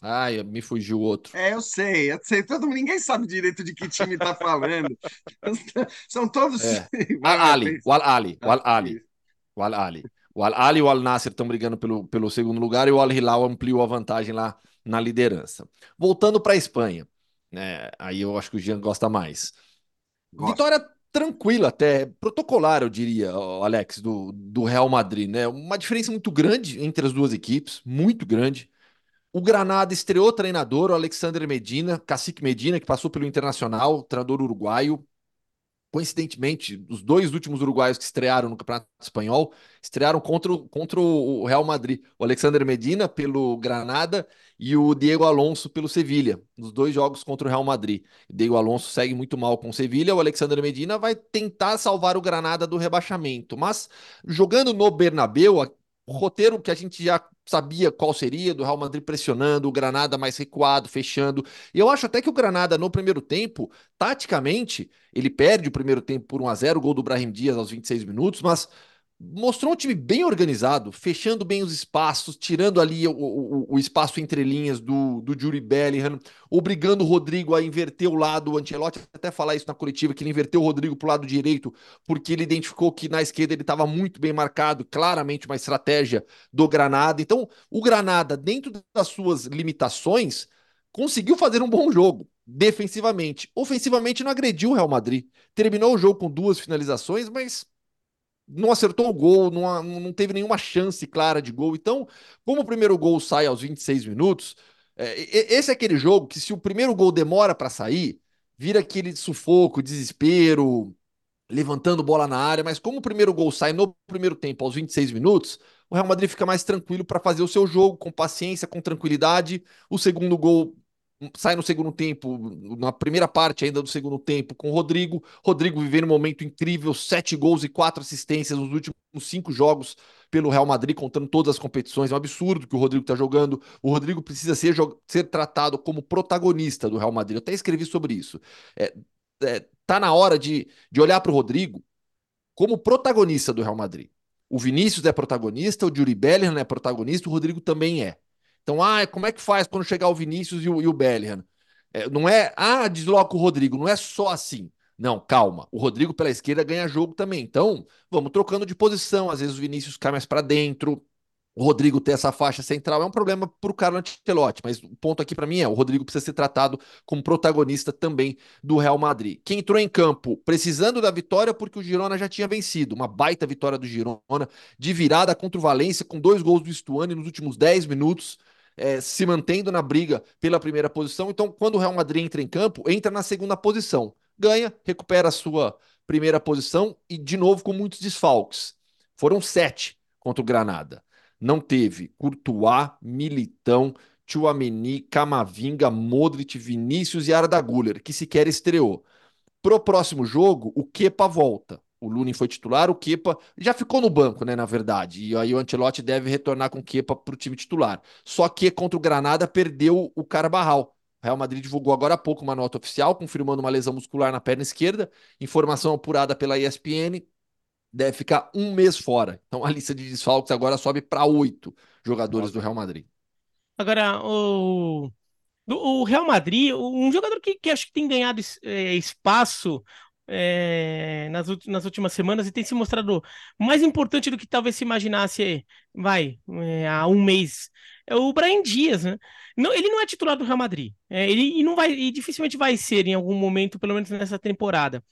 Ai, me fugiu o outro. É, eu sei, eu sei. Todo mundo, ninguém sabe direito de que time está falando. São todos. É. Al Ali, o Al Ali, o Al Ali, o Al Ali. O Al Ali e o Al Nasser estão brigando pelo, pelo segundo lugar e o Al Hilal ampliou a vantagem lá na liderança. Voltando para a Espanha, né? Aí eu acho que o Jean gosta mais. Gosto. Vitória tranquila, até protocolar, eu diria, Alex, do, do Real Madrid, né? Uma diferença muito grande entre as duas equipes, muito grande. O Granada estreou treinador, o Alexander Medina, Cacique Medina, que passou pelo Internacional, treinador uruguaio, coincidentemente, os dois últimos uruguaios que estrearam no Campeonato Espanhol estrearam contra, o, contra o Real Madrid. O Alexander Medina pelo Granada e o Diego Alonso pelo Sevilha, nos dois jogos contra o Real Madrid. Diego Alonso segue muito mal com o Sevilha, o Alexander Medina vai tentar salvar o Granada do rebaixamento, mas jogando no Bernabéu, roteiro que a gente já sabia qual seria, do Real Madrid pressionando, o Granada mais recuado, fechando. E eu acho até que o Granada, no primeiro tempo, taticamente, ele perde o primeiro tempo por 1 a 0 gol do Brahim Dias aos 26 minutos, mas mostrou um time bem organizado, fechando bem os espaços, tirando ali o, o, o espaço entre linhas do, do Jury Bellingham, obrigando o Rodrigo a inverter o lado, o Ancelotti até falar isso na coletiva, que ele inverteu o Rodrigo para o lado direito, porque ele identificou que na esquerda ele estava muito bem marcado, claramente uma estratégia do Granada. Então, o Granada, dentro das suas limitações, conseguiu fazer um bom jogo defensivamente. Ofensivamente não agrediu o Real Madrid. Terminou o jogo com duas finalizações, mas não acertou o gol, não, não teve nenhuma chance clara de gol. Então, como o primeiro gol sai aos 26 minutos, é, esse é aquele jogo que se o primeiro gol demora para sair, vira aquele sufoco, desespero, levantando bola na área, mas como o primeiro gol sai no primeiro tempo, aos 26 minutos, o Real Madrid fica mais tranquilo para fazer o seu jogo, com paciência, com tranquilidade. O segundo gol sai no segundo tempo, na primeira parte ainda do segundo tempo, com o Rodrigo. Rodrigo vivendo um momento incrível, sete gols e quatro assistências nos últimos cinco jogos pelo Real Madrid, contando todas as competições. É um absurdo que o Rodrigo está jogando. O Rodrigo precisa ser, ser tratado como protagonista do Real Madrid. Eu até escrevi sobre isso. É, é, tá na hora de, de olhar para o Rodrigo como protagonista do Real Madrid. O Vinícius é protagonista, o Juri Bellingham é protagonista, o Rodrigo também é. Então, ah, como é que faz quando chegar o Vinícius e o, e o Bellingham? É, não é, ah, desloca o Rodrigo, não é só assim. Não, calma. O Rodrigo pela esquerda ganha jogo também. Então, vamos trocando de posição. Às vezes o Vinícius cai mais para dentro. O Rodrigo ter essa faixa central é um problema para o Carlo Ancelotti, mas o ponto aqui para mim é o Rodrigo precisa ser tratado como protagonista também do Real Madrid. Quem entrou em campo precisando da vitória porque o Girona já tinha vencido, uma baita vitória do Girona de virada contra o Valência com dois gols do Stuani nos últimos 10 minutos é, se mantendo na briga pela primeira posição. Então, quando o Real Madrid entra em campo, entra na segunda posição. Ganha, recupera a sua primeira posição e, de novo, com muitos desfalques. Foram sete contra o Granada. Não teve Courtois, Militão, Tchouameni, Camavinga, Modric, Vinícius e Arda Güler, que sequer estreou. Pro próximo jogo, o Kepa volta o Lunin foi titular, o Kepa já ficou no banco, né, na verdade. E aí o Ancelotti deve retornar com o Kepa para o time titular. Só que contra o Granada perdeu o Carvajal. O Real Madrid divulgou agora há pouco uma nota oficial confirmando uma lesão muscular na perna esquerda. Informação apurada pela ESPN. Deve ficar um mês fora. Então a lista de desfalques agora sobe para oito jogadores do Real Madrid. Agora, o, o Real Madrid, um jogador que, que acho que tem ganhado é, espaço é, nas, nas, últimas semanas e tem se mostrado mais importante do que talvez se imaginasse, vai, é, há um mês. É o Brian Dias, né? Não, ele não é titular do Real Madrid. É, ele e não vai e dificilmente vai ser em algum momento, pelo menos nessa temporada.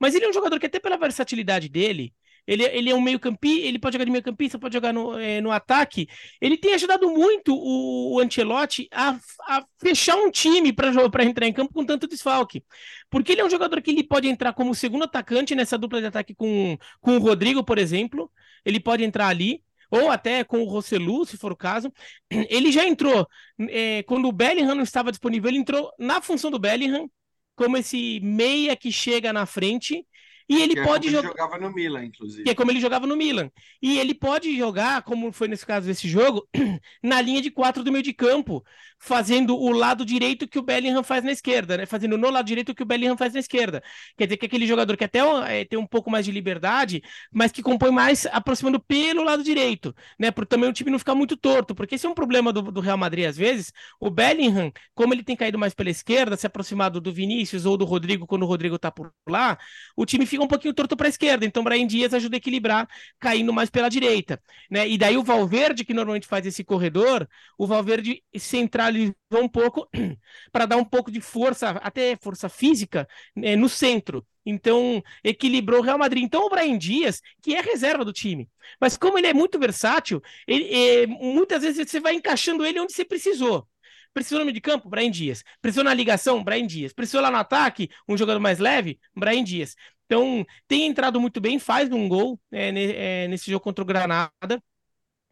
Mas ele é um jogador que até pela versatilidade dele, ele, ele é um meio campista, ele pode jogar de meio campista, pode jogar no, é, no ataque. Ele tem ajudado muito o, o Ancelotti a, a fechar um time para entrar em campo com tanto desfalque. Porque ele é um jogador que ele pode entrar como segundo atacante nessa dupla de ataque com, com o Rodrigo, por exemplo. Ele pode entrar ali ou até com o Rosselu, se for o caso. Ele já entrou, é, quando o Bellingham não estava disponível, ele entrou na função do Bellingham, como esse meia que chega na frente e ele que é pode é jogar. Ele jogava no Milan, inclusive. Que é como ele jogava no Milan. E ele pode jogar, como foi nesse caso desse jogo, na linha de quatro do meio de campo, fazendo o lado direito que o Bellingham faz na esquerda, né? Fazendo no lado direito que o Bellingham faz na esquerda. Quer dizer que aquele jogador que até é, tem um pouco mais de liberdade, mas que compõe mais aproximando pelo lado direito, né? Por também o time não ficar muito torto, porque esse é um problema do, do Real Madrid às vezes. O Bellingham, como ele tem caído mais pela esquerda, se aproximado do Vinícius ou do Rodrigo quando o Rodrigo tá por lá, o time fica um pouquinho torto para a esquerda. Então, Brian Dias ajuda a equilibrar, caindo mais pela direita. Né? E daí o Valverde, que normalmente faz esse corredor, o Valverde centralizou um pouco para dar um pouco de força, até força física, né, no centro. Então, equilibrou o Real Madrid. Então, o Brian Dias, que é reserva do time. Mas como ele é muito versátil, ele, é, muitas vezes você vai encaixando ele onde você precisou. Precisou no meio de campo? Brian Dias. Precisou na ligação? Brian Dias. Precisou lá no ataque? Um jogador mais leve? Brian Dias. Então, tem entrado muito bem, faz um gol é, é, nesse jogo contra o Granada.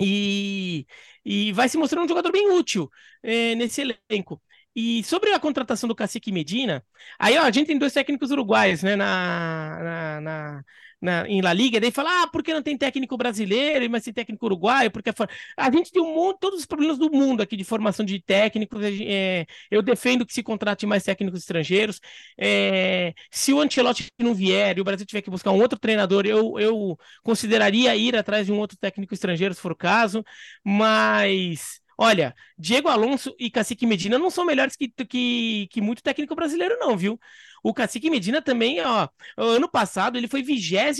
E, e vai se mostrando um jogador bem útil é, nesse elenco. E sobre a contratação do Cacique Medina, aí ó, a gente tem dois técnicos uruguaios, né, na, na, na, na, em La Liga, daí fala, ah, por que não tem técnico brasileiro, mas tem técnico uruguaio? Porque a, a gente tem um monte, todos os problemas do mundo aqui de formação de técnicos. É, eu defendo que se contrate mais técnicos estrangeiros. É, se o Ancelotti não vier e o Brasil tiver que buscar um outro treinador, eu, eu consideraria ir atrás de um outro técnico estrangeiro, se for o caso, mas Olha, Diego Alonso e Cacique Medina não são melhores que, que, que muito técnico brasileiro, não, viu? O Cacique Medina também, ó, ano passado ele foi 26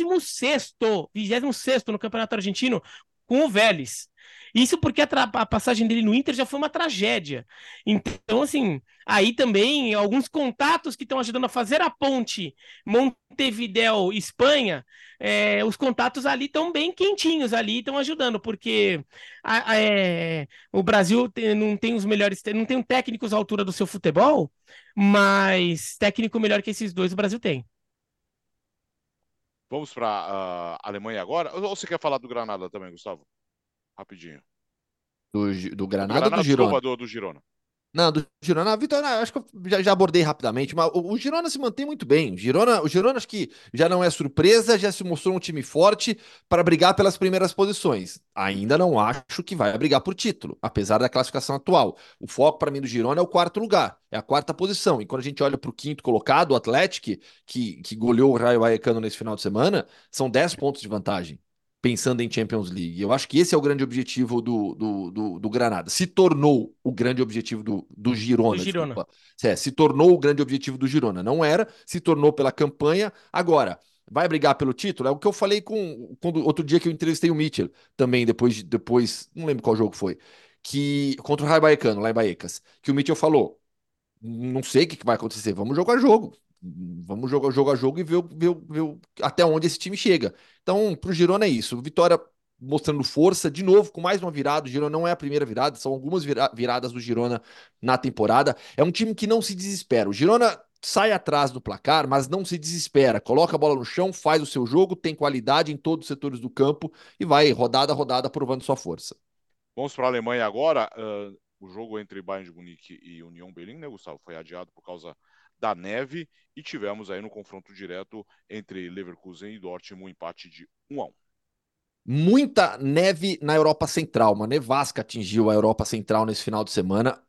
26 no Campeonato Argentino com o Vélez. Isso porque a, a, passagem dele no Inter já foi uma tragédia. Então, assim, aí também alguns contatos que estão ajudando a fazer a ponte Montevideo, Espanha, é, os contatos ali estão bem quentinhos ali, estão ajudando, porque a, a, é, o Brasil tem, não tem os melhores, não tem técnicos à altura do seu futebol, mas técnico melhor que esses dois o Brasil tem. Vamos para a uh, Alemanha agora? Ou você quer falar do Granada também, Gustavo? Rapidinho. Do, do Granada, Granada ou do Girona? Do, do Girona. Não, do Girona, Vitória, acho que eu já, já, abordei rapidamente, mas o, o, Girona se mantém muito bem. O Girona, o Girona acho que já não é surpresa, já se mostrou um time forte para brigar pelas primeiras posições. Ainda não acho que vai brigar por título, apesar da classificação atual. O foco para mim do Girona é o quarto lugar, é a quarta posição. E quando a gente olha para o quinto colocado, o Atlético, que, que goleou o Raio Vallecano nesse final de semana, são 10 pontos de vantagem pensando em Champions League. Eu acho que esse é o grande objetivo do, do, do, do Granada. Se tornou o grande objetivo do, do Girona. Do Girona. É, se tornou o grande objetivo do Girona. Não era, se tornou pela campanha. Agora, vai brigar pelo título? É o que eu falei com quando, outro dia que eu entrevistei o Mitchell, também, depois, depois não lembro qual jogo foi, que contra o Raio Baecano, lá em Baecas, que o Mitchell falou, não sei o que vai acontecer, vamos jogar jogo. Vamos jogar jogo a jogo e ver, ver, ver até onde esse time chega. Então, para o Girona é isso. Vitória mostrando força, de novo, com mais uma virada. O Girona não é a primeira virada, são algumas vira viradas do Girona na temporada. É um time que não se desespera. O Girona sai atrás do placar, mas não se desespera. Coloca a bola no chão, faz o seu jogo, tem qualidade em todos os setores do campo e vai rodada a rodada provando sua força. Vamos para a Alemanha agora. Uh, o jogo entre Bayern de Munique e União Berlim, né, Gustavo? Foi adiado por causa da neve e tivemos aí no confronto direto entre Leverkusen e Dortmund um empate de 1 a 1. Muita neve na Europa Central, uma nevasca atingiu a Europa Central nesse final de semana.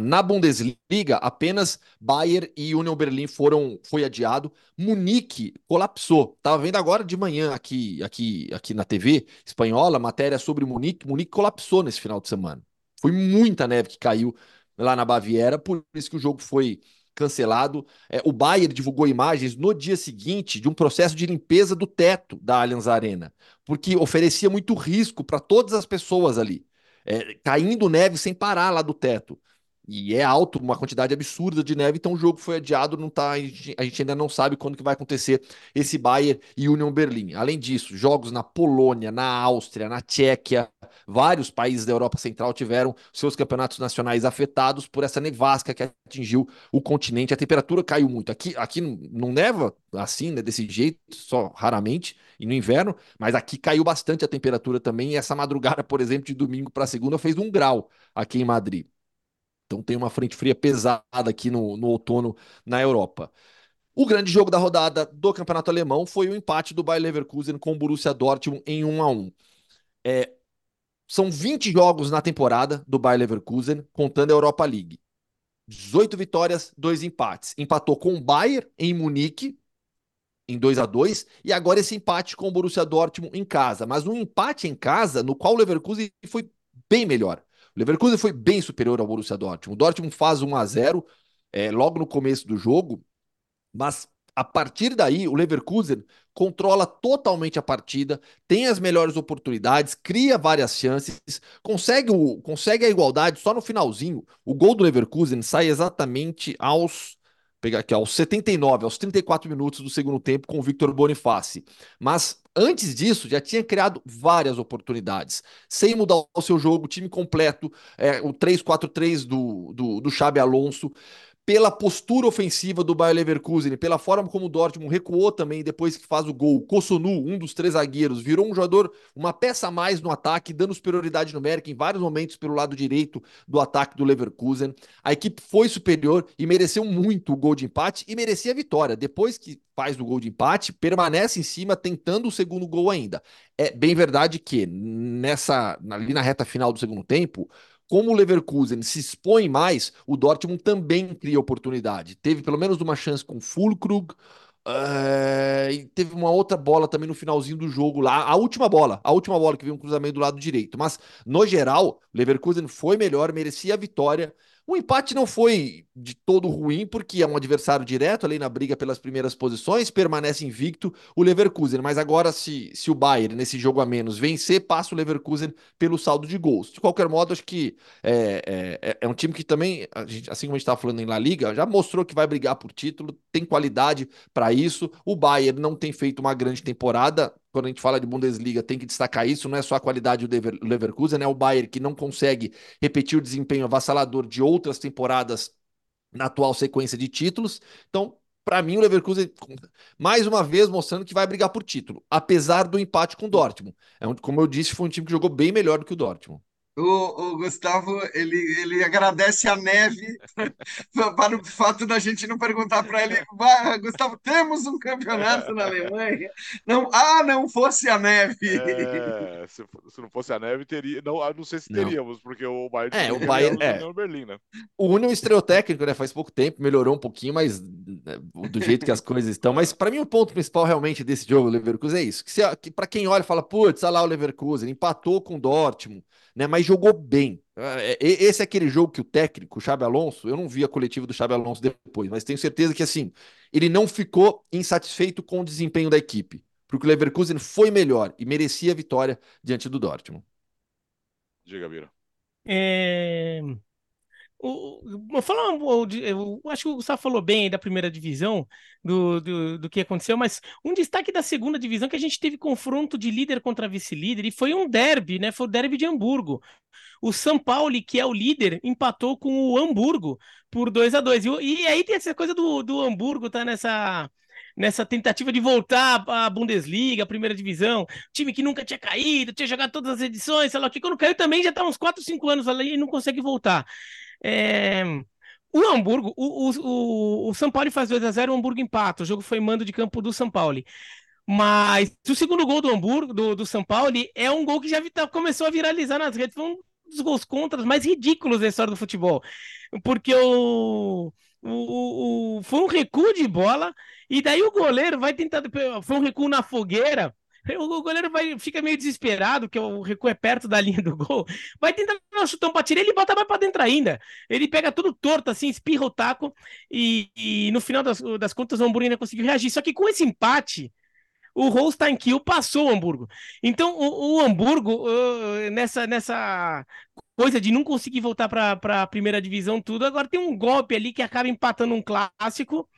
Na Bundesliga, apenas Bayern e Union Berlim foram foi adiado. Munique colapsou. Tava vendo agora de manhã aqui aqui aqui na TV espanhola matéria sobre Munique. Munique colapsou nesse final de semana. Foi muita neve que caiu lá na Baviera, por isso que o jogo foi cancelado. É, o Bayern divulgou imagens no dia seguinte de um processo de limpeza do teto da Allianz Arena, porque oferecia muito risco para todas as pessoas ali. É, caindo neve sem parar lá do teto. E é alto, uma quantidade absurda de neve, então o jogo foi adiado, não tá, a gente ainda não sabe quando que vai acontecer esse Bayern e Union Berlim. Além disso, jogos na Polônia, na Áustria, na Tchequia, vários países da Europa Central tiveram seus campeonatos nacionais afetados por essa nevasca que atingiu o continente. A temperatura caiu muito. Aqui, aqui não neva assim, né, desse jeito, só raramente, e no inverno, mas aqui caiu bastante a temperatura também. E essa madrugada, por exemplo, de domingo para segunda, fez um grau aqui em Madrid. Então tem uma frente fria pesada aqui no, no outono na Europa. O grande jogo da rodada do Campeonato Alemão foi o empate do Bayer Leverkusen com o Borussia Dortmund em 1 a 1. É, são 20 jogos na temporada do Bayer Leverkusen, contando a Europa League. 18 vitórias, 2 empates. Empatou com o Bayern em Munique em 2 a 2 e agora esse empate com o Borussia Dortmund em casa, mas um empate em casa no qual o Leverkusen foi bem melhor. O Leverkusen foi bem superior ao Borussia Dortmund. O Dortmund faz 1 a 0 é, logo no começo do jogo, mas a partir daí, o Leverkusen controla totalmente a partida, tem as melhores oportunidades, cria várias chances, consegue, o, consegue a igualdade só no finalzinho. O gol do Leverkusen sai exatamente aos pegar aqui, aos 79, aos 34 minutos do segundo tempo com o Victor Boniface. Mas antes disso, já tinha criado várias oportunidades, sem mudar o seu jogo, time completo, é, o 3-4-3 do, do, do Xabi Alonso. Pela postura ofensiva do Bayer Leverkusen, pela forma como o Dortmund recuou também depois que faz o gol. Kosunu, um dos três zagueiros, virou um jogador, uma peça a mais no ataque, dando superioridade numérica em vários momentos pelo lado direito do ataque do Leverkusen. A equipe foi superior e mereceu muito o gol de empate e merecia a vitória. Depois que faz o gol de empate, permanece em cima tentando o segundo gol ainda. É bem verdade que nessa ali na reta final do segundo tempo, como o Leverkusen se expõe mais, o Dortmund também cria oportunidade. Teve pelo menos uma chance com Fulkrug, Uh, e teve uma outra bola também no finalzinho do jogo lá, a última bola, a última bola que veio um cruzamento do lado direito. Mas, no geral, Leverkusen foi melhor, merecia a vitória. O empate não foi de todo ruim, porque é um adversário direto ali na briga pelas primeiras posições, permanece invicto o Leverkusen. Mas agora, se, se o Bayern, nesse jogo a menos, vencer, passa o Leverkusen pelo saldo de gols. De qualquer modo, acho que é, é, é, é um time que também, gente, assim como a gente estava falando em La Liga, já mostrou que vai brigar por título, tem qualidade para isso. O Bayern não tem feito uma grande temporada, quando a gente fala de Bundesliga, tem que destacar isso, não é só a qualidade do Leverkusen, é o Bayern que não consegue repetir o desempenho avassalador de outras temporadas na atual sequência de títulos. Então, para mim, o Leverkusen, mais uma vez, mostrando que vai brigar por título, apesar do empate com o Dortmund. É um, como eu disse, foi um time que jogou bem melhor do que o Dortmund. O, o, Gustavo ele, ele agradece a neve para o fato da gente não perguntar para ele, Gustavo, temos um campeonato na Alemanha. Não, ah, não fosse a neve. É, se, se, não fosse a neve, teria. Não, não sei se teríamos, não. porque o Bayern, é, o Bayern é. Berlim, né? O Union estreou técnico, né? Faz pouco tempo, melhorou um pouquinho, mas né, do jeito que as coisas estão. Mas para mim, o ponto principal realmente desse jogo, o Leverkusen, é isso. Que, que para quem olha fala, putz, olha lá o Leverkusen, empatou com o Dortmund né? Mas jogou bem. É, esse é aquele jogo que o técnico, o Xabi Alonso, eu não vi a coletiva do Xabi Alonso depois, mas tenho certeza que assim, ele não ficou insatisfeito com o desempenho da equipe, porque o Leverkusen foi melhor e merecia a vitória diante do Dortmund. Diga, Bira. É... O, falando, eu acho que o Gustavo falou bem da primeira divisão, do, do, do, que aconteceu, mas um destaque da segunda divisão que a gente teve confronto de líder contra vice-líder, e foi um derby, né? Foi o derby de Hamburgo. O São Paulo, que é o líder, empatou com o Hamburgo por 2 a 2 e, e aí tem essa coisa do, do Hamburgo, tá nessa nessa tentativa de voltar à Bundesliga, a primeira divisão, time que nunca tinha caído, tinha jogado todas as edições, sei lá que, quando caiu também já está uns 4, 5 anos ali e não consegue voltar. É... O Hamburgo, o, o, o, São Paulo faz 2 a 0 o Hamburgo empata. O jogo foi mando de campo do São Paulo. Mas o segundo gol do Hamburgo, do, do São Paulo, é um gol que já começou a viralizar nas redes. Foi um dos gols contras mais ridículos da história do futebol. Porque o, o, o, foi um recuo de bola, e daí o goleiro vai tentar. Foi um recuo na fogueira o goleiro vai, fica meio desesperado, que o recuo é perto da linha do gol. Vai tentar dar um chutão pra tirar, ele bota mais pra dentro ainda. Ele pega tudo torto, assim, espirra o taco. E, e no final das, das contas, o Hamburgo ainda conseguiu reagir. Só que com esse empate, o Holstein Kiel passou o Hamburgo. Então, o, o Hamburgo, uh, nessa, nessa coisa de não conseguir voltar para a primeira divisão, tudo, agora tem um golpe ali que acaba empatando um clássico,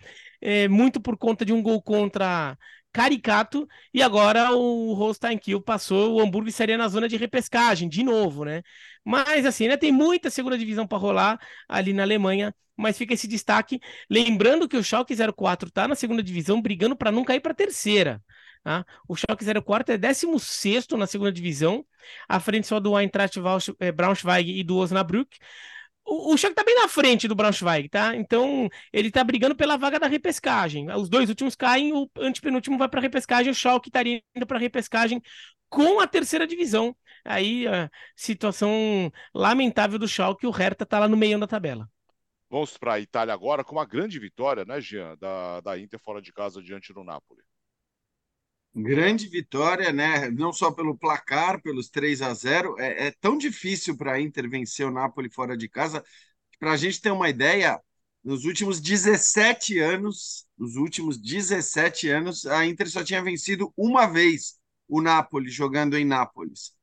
é, muito por conta de um gol contra caricato, e agora o Holstein Kiel passou, o Hamburgo estaria na zona de repescagem, de novo, né? Mas assim, né, tem muita segunda divisão para rolar ali na Alemanha, mas fica esse destaque, lembrando que o Schalke 04 tá na segunda divisão brigando para não cair para terceira. Tá? O Schalke 04 é 16 na segunda divisão, à frente só do Eintracht eh, Braunschweig e do Osnabrück o, o Schalke tá bem na frente do Braunschweig, tá? Então, ele tá brigando pela vaga da repescagem. Os dois últimos caem, o antepenúltimo vai para repescagem, o Schalke estaria indo para repescagem com a terceira divisão. Aí, a situação lamentável do Schalke, o Hertha tá lá no meio da tabela. Vamos para a Itália agora com uma grande vitória, né, Jean, da, da Inter fora de casa diante do Napoli. Grande vitória, né? Não só pelo placar, pelos 3 a 0. É, é tão difícil para a Inter vencer o Napoli fora de casa. Para a gente ter uma ideia, nos últimos 17 anos, nos últimos 17 anos, a Inter só tinha vencido uma vez o Napoli jogando em Nápoles.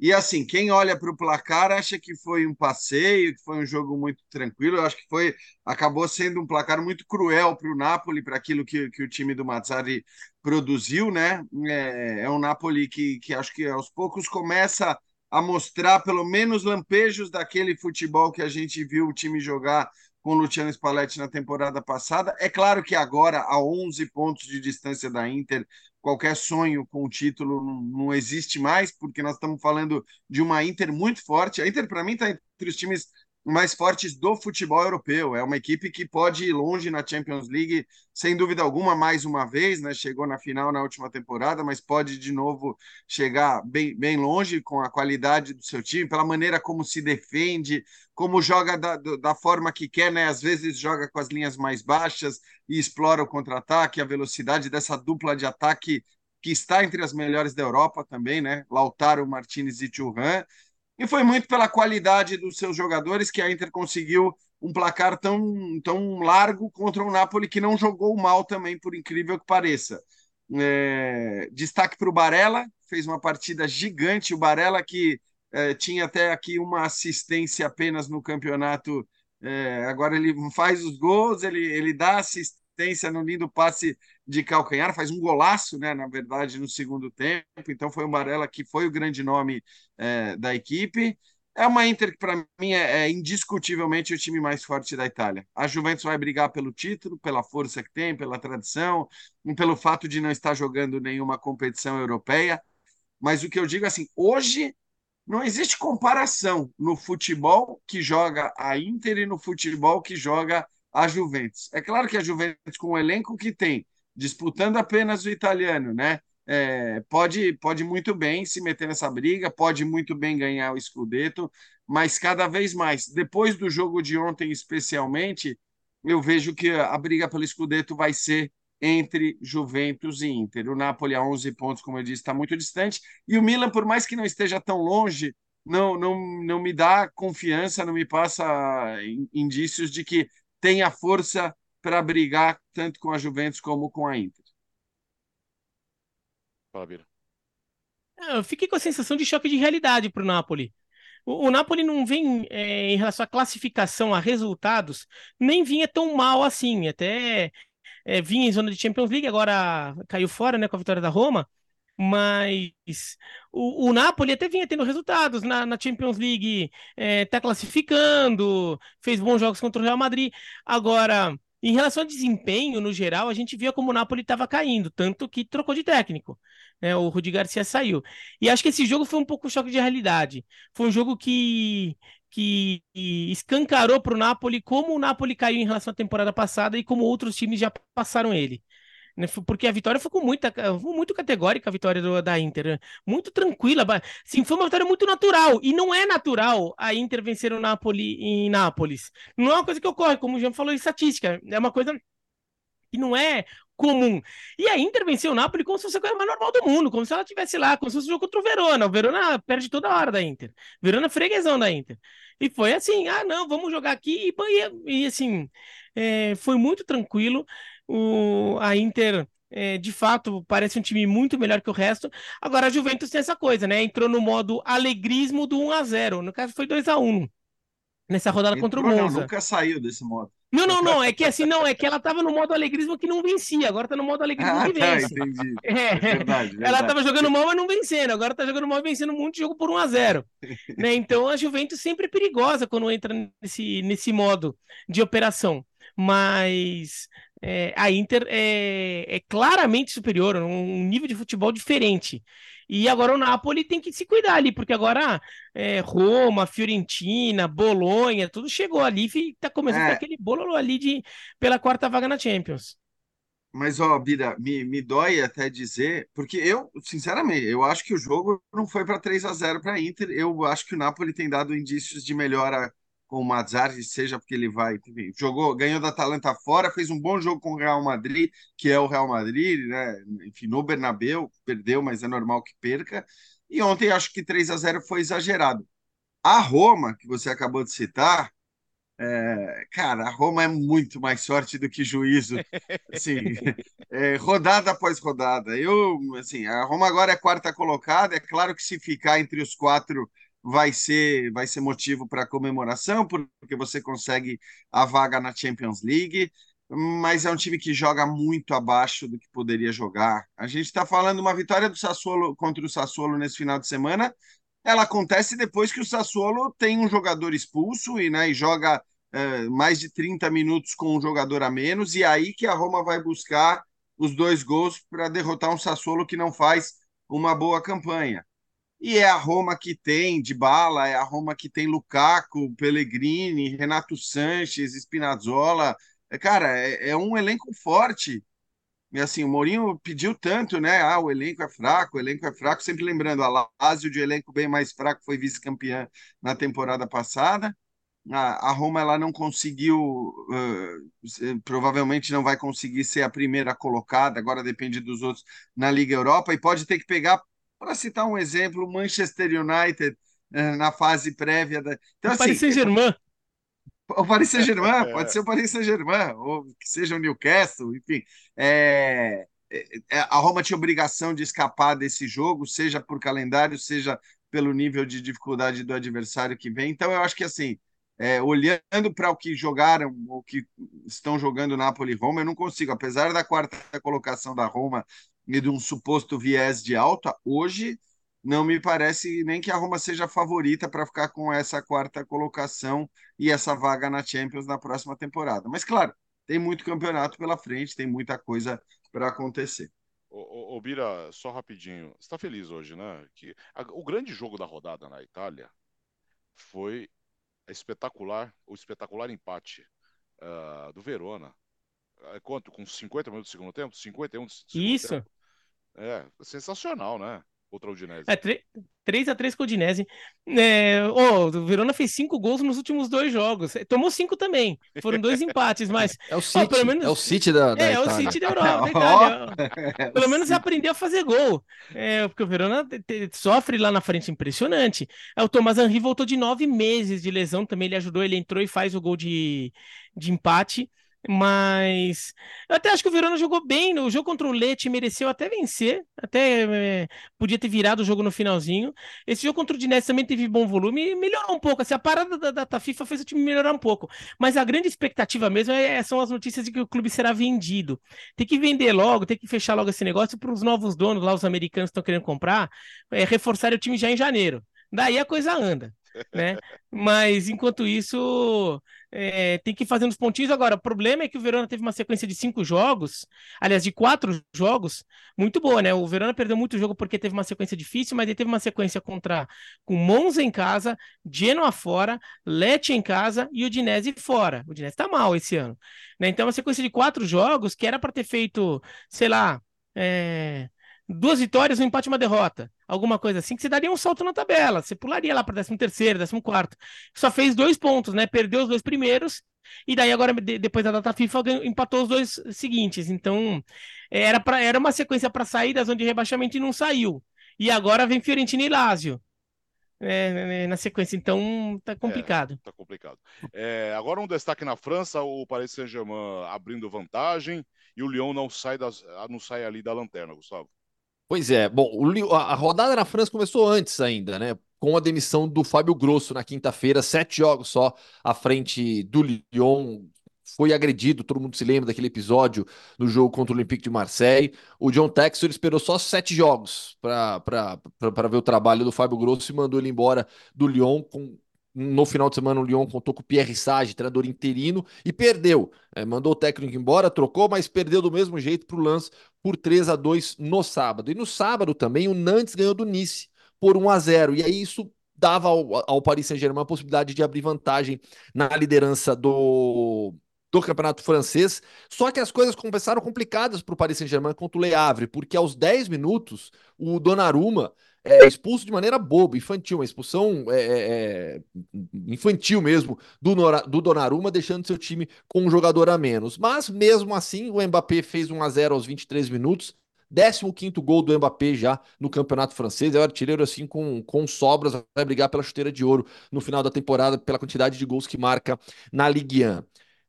E assim, quem olha para o placar acha que foi um passeio, que foi um jogo muito tranquilo. Eu acho que foi, acabou sendo um placar muito cruel para o Napoli, para aquilo que, que o time do Mazzari produziu, né? É, é um Napoli que, que acho que aos poucos começa a mostrar pelo menos lampejos daquele futebol que a gente viu o time jogar com o Luciano Spalletti na temporada passada. É claro que agora, a 11 pontos de distância da Inter, qualquer sonho com o título não, existe mais, porque nós estamos falando de uma Inter muito forte. A Inter, para mim, está entre os times mais fortes do futebol europeu. É uma equipe que pode ir longe na Champions League, sem dúvida alguma, mais uma vez, né? Chegou na final na última temporada, mas pode de novo chegar bem, bem longe com a qualidade do seu time, pela maneira como se defende, como joga da, da forma que quer, né? Às vezes joga com as linhas mais baixas e explora o contra-ataque, a velocidade dessa dupla de ataque que está entre as melhores da Europa também, né? Lautaro Martinez e Thuram e foi muito pela qualidade dos seus jogadores que a Inter conseguiu um placar tão, tão largo contra um Napoli que não jogou mal também, por incrível que pareça. É, destaque para o Barella, fez uma partida gigante. O Barella, que é, tinha até aqui uma assistência apenas no campeonato, é, agora ele faz os gols, ele, ele dá assistência no lindo passe de calcanhar, faz um golaço, né, na verdade, no segundo tempo. Então foi o Barella que foi o grande nome é, da equipe. É uma Inter que, para mim, é, é, indiscutivelmente o time mais forte da Itália. A Juventus vai brigar pelo título, pela força que tem, pela tradição, pelo fato de não estar jogando nenhuma competição europeia. Mas o que eu digo assim, hoje não existe comparação no futebol que joga a Inter e no futebol que joga a Juventus. É claro que a Juventus, com o elenco que tem, disputando apenas o italiano, né? É, pode, pode muito bem se meter nessa briga, pode muito bem ganhar o Scudetto, mas cada vez mais, depois do jogo de ontem especialmente, eu vejo que a briga pelo Scudetto vai ser entre Juventus e Inter. O Napoli a 11 pontos, como eu disse, está muito distante, e o Milan, por mais que não esteja tão longe, não, não, não me dá confiança, não me passa indícios de que tem a força para brigar tanto com a Juventus como com a Inter. Fala, Bira. É, eu fiquei com a sensação de choque de realidade para o Napoli. O Napoli não vem, é, em relação à classificação, a resultados, nem vinha tão mal assim. Até é, vinha em zona de Champions League, agora caiu fora né, com a vitória da Roma. Mas o, o Napoli até vinha tendo resultados na, na Champions League, está é, classificando, fez bons jogos contra o Real Madrid. Agora, em relação ao desempenho, no geral, a gente via como o Napoli estava caindo, tanto que trocou de técnico. Né? O Rudi Garcia saiu. E acho que esse jogo foi um pouco um choque de realidade. Foi um jogo que, que escancarou para o Napoli como o Napoli caiu em relação à temporada passada e como outros times já passaram ele. Né, porque a vitória foi com muita, muito categórica a vitória do, da Inter, né? muito tranquila, sim, foi uma vitória muito natural e não é natural a Inter vencer o Napoli em Nápoles. Não é uma coisa que ocorre, como o Jean falou, em estatística, é uma coisa que não é comum. E a Inter venceu o Napoli como se fosse a coisa mais normal do mundo, como se ela tivesse lá, como se fosse um jogo contra o Verona. O Verona perde toda hora da Inter. Verona é freguesão da Inter. E foi assim, ah, não, vamos jogar aqui. E, e assim, é, foi muito tranquilo o, a Inter é, de fato parece um time muito melhor que o resto. Agora a Juventus tem essa coisa, né? Entrou no modo alegrismo do 1 a 0 No caso foi 2 a 1 nessa rodada Entrou, contra o Monza. Não, nunca saiu desse modo. Não, não, não, é que assim, não, é que ela tava no modo alegrismo que não vencia, agora tá no modo alegrismo ah, que tá, vence. Tá, entendi. É, é verdade, verdade. Ela tava jogando mal, mas não vencendo, agora tá jogando mal e vencendo muito jogo por 1 a 0 né? Então a Juventus sempre é perigosa quando entra nesse, nesse modo de operação. Mas é, a Inter é, é, claramente superior, um nível de futebol diferente. E agora o Napoli tem que se cuidar ali, porque agora é, Roma, Fiorentina, Bolonha, tudo chegou ali e tá começando é. aquele bolo ali de, pela quarta vaga na Champions. Mas, ó, Bira, me, me dói até dizer, porque eu, sinceramente, eu acho que o jogo não foi para 3 a 0 para a Inter. Eu acho que o Napoli tem dado indícios de melhora com o Mazzarri, seja porque ele vai, enfim, jogou, ganhou da Atalanta fora, fez um bom jogo com o Real Madrid, que é o Real Madrid, né? Enfim, no Bernabéu, perdeu, mas é normal que perca. E ontem acho que 3 a 0 foi exagerado. A Roma, que você acabou de citar, é, cara, a Roma é muito mais sorte do que juízo, assim, é, rodada após rodada. Eu, assim, a Roma agora é quarta colocada. É claro que se ficar entre os quatro vai ser, vai ser motivo para comemoração, porque você consegue a vaga na Champions League, mas é um time que joga muito abaixo do que poderia jogar. A gente está falando uma vitória do Sassuolo contra o Sassuolo nesse final de semana. Ela acontece depois que o Sassuolo tem um jogador expulso e, né, e joga é, mais de 30 minutos com um jogador a menos, e aí que a Roma vai buscar os dois gols para derrotar um Sassuolo que não faz uma boa campanha. E é a Roma que tem de bala, é a Roma que tem Lukaku, Pellegrini, Renato Sanches, Spinazzola. É, cara, é, é um elenco forte. E assim, o Mourinho pediu tanto, né? Ah, o elenco é fraco, o elenco é fraco. Sempre lembrando, a Lazio de elenco bem mais fraco foi vice-campeã na temporada passada. A, a Roma ela não conseguiu, uh, provavelmente não vai conseguir ser a primeira colocada, agora depende dos outros na Liga Europa, e pode ter que pegar para citar um exemplo, o Manchester United eh, na fase prévia da. Então, o assim, Paris Saint-Germain. O Paris Saint-Germain, é. pode ser o Paris Saint-Germain, ou que seja o Newcastle, enfim. É, é, a Roma tinha obrigação de escapar desse jogo, seja por calendário, seja pelo nível de dificuldade do adversário que vem. Então, eu acho que assim, é, olhando para o que jogaram, o que estão jogando Napoli e Roma, eu não consigo, apesar da quarta colocação da Roma e de um suposto viés de alta, hoje não me parece nem que a Roma seja favorita para ficar com essa quarta colocação e essa vaga na Champions na próxima temporada. Mas, claro, tem muito campeonato pela frente, tem muita coisa para acontecer. Ô, ô, Bira, só rapidinho, você está feliz hoje, né? Que a, o grande jogo da rodada na Itália foi espetacular, o espetacular empate uh, do Verona. É quanto? Com 50 minutos do segundo tempo? 51 do segundo Isso. tempo? É, sensacional, né? Outra Udinese. É, 3x3 com o Udinese. É, oh, o Verona fez cinco gols nos últimos dois jogos. Tomou cinco também. Foram dois empates, mas. É o City, pelo menos, é o City da, da É, é o City da Europa, da Itália. pelo menos aprendeu a fazer gol. É, porque o Verona sofre lá na frente impressionante. É, o Thomas Henry voltou de nove meses de lesão também. Ele ajudou, ele entrou e faz o gol de, de empate. Mas eu até acho que o Verona jogou bem. No jogo contra o Lecce mereceu até vencer. Até é, podia ter virado o jogo no finalzinho. Esse jogo contra o Dinese também teve bom volume e melhorou um pouco. Assim, a parada da data FIFA fez o time melhorar um pouco. Mas a grande expectativa mesmo é, são as notícias de que o clube será vendido. Tem que vender logo, tem que fechar logo esse negócio para os novos donos, lá os americanos que estão querendo comprar, é, reforçar o time já em janeiro. Daí a coisa anda né? Mas enquanto isso, é, tem que ir fazendo os pontinhos. Agora, o problema é que o Verona teve uma sequência de cinco jogos, aliás, de quatro jogos, muito boa, né? O Verona perdeu muito jogo porque teve uma sequência difícil, mas ele teve uma sequência contra com Monza em casa, Genoa fora, Lecce em casa e o Dinese fora. O Dinese tá mal esse ano, né? Então, uma sequência de quatro jogos que era para ter feito, sei lá, é duas vitórias, um empate e uma derrota. Alguma coisa assim, que você daria um salto na tabela. Você pularia lá para 13 terceiro, 14 quarto. Só fez dois pontos, né? Perdeu os dois primeiros, e daí agora, depois da data FIFA, empatou os dois seguintes. Então, era, pra, era uma sequência para sair da zona de rebaixamento e não saiu. E agora vem Fiorentina e Lazio. É, na sequência, então tá complicado. É, tá complicado. É, agora um destaque na França, o Paris Saint-Germain abrindo vantagem e o Lyon não sai, das, não sai ali da lanterna, Gustavo. Pois é, bom, a rodada na França começou antes ainda, né? Com a demissão do Fábio Grosso na quinta-feira, sete jogos só à frente do Lyon. Foi agredido, todo mundo se lembra daquele episódio no jogo contra o Olympique de Marseille. O John Textor esperou só sete jogos para ver o trabalho do Fábio Grosso e mandou ele embora do Lyon com no final de semana, o Lyon contou com o Pierre Sage, treinador interino, e perdeu. É, mandou o técnico embora, trocou, mas perdeu do mesmo jeito para o Lance por 3 a 2 no sábado. E no sábado também o Nantes ganhou do Nice por 1 a 0 E aí isso dava ao, ao Paris Saint-Germain a possibilidade de abrir vantagem na liderança do, do campeonato francês. Só que as coisas começaram complicadas para o Paris Saint-Germain contra o Le Havre, porque aos 10 minutos o Donnarumma é, expulso de maneira boba, infantil, uma expulsão é, é, é infantil mesmo do, Nora, do Donnarumma, deixando seu time com um jogador a menos. Mas mesmo assim, o Mbappé fez 1 a 0 aos 23 minutos. 15 gol do Mbappé já no campeonato francês. É o artilheiro assim com, com sobras, vai brigar pela chuteira de ouro no final da temporada pela quantidade de gols que marca na Ligue 1.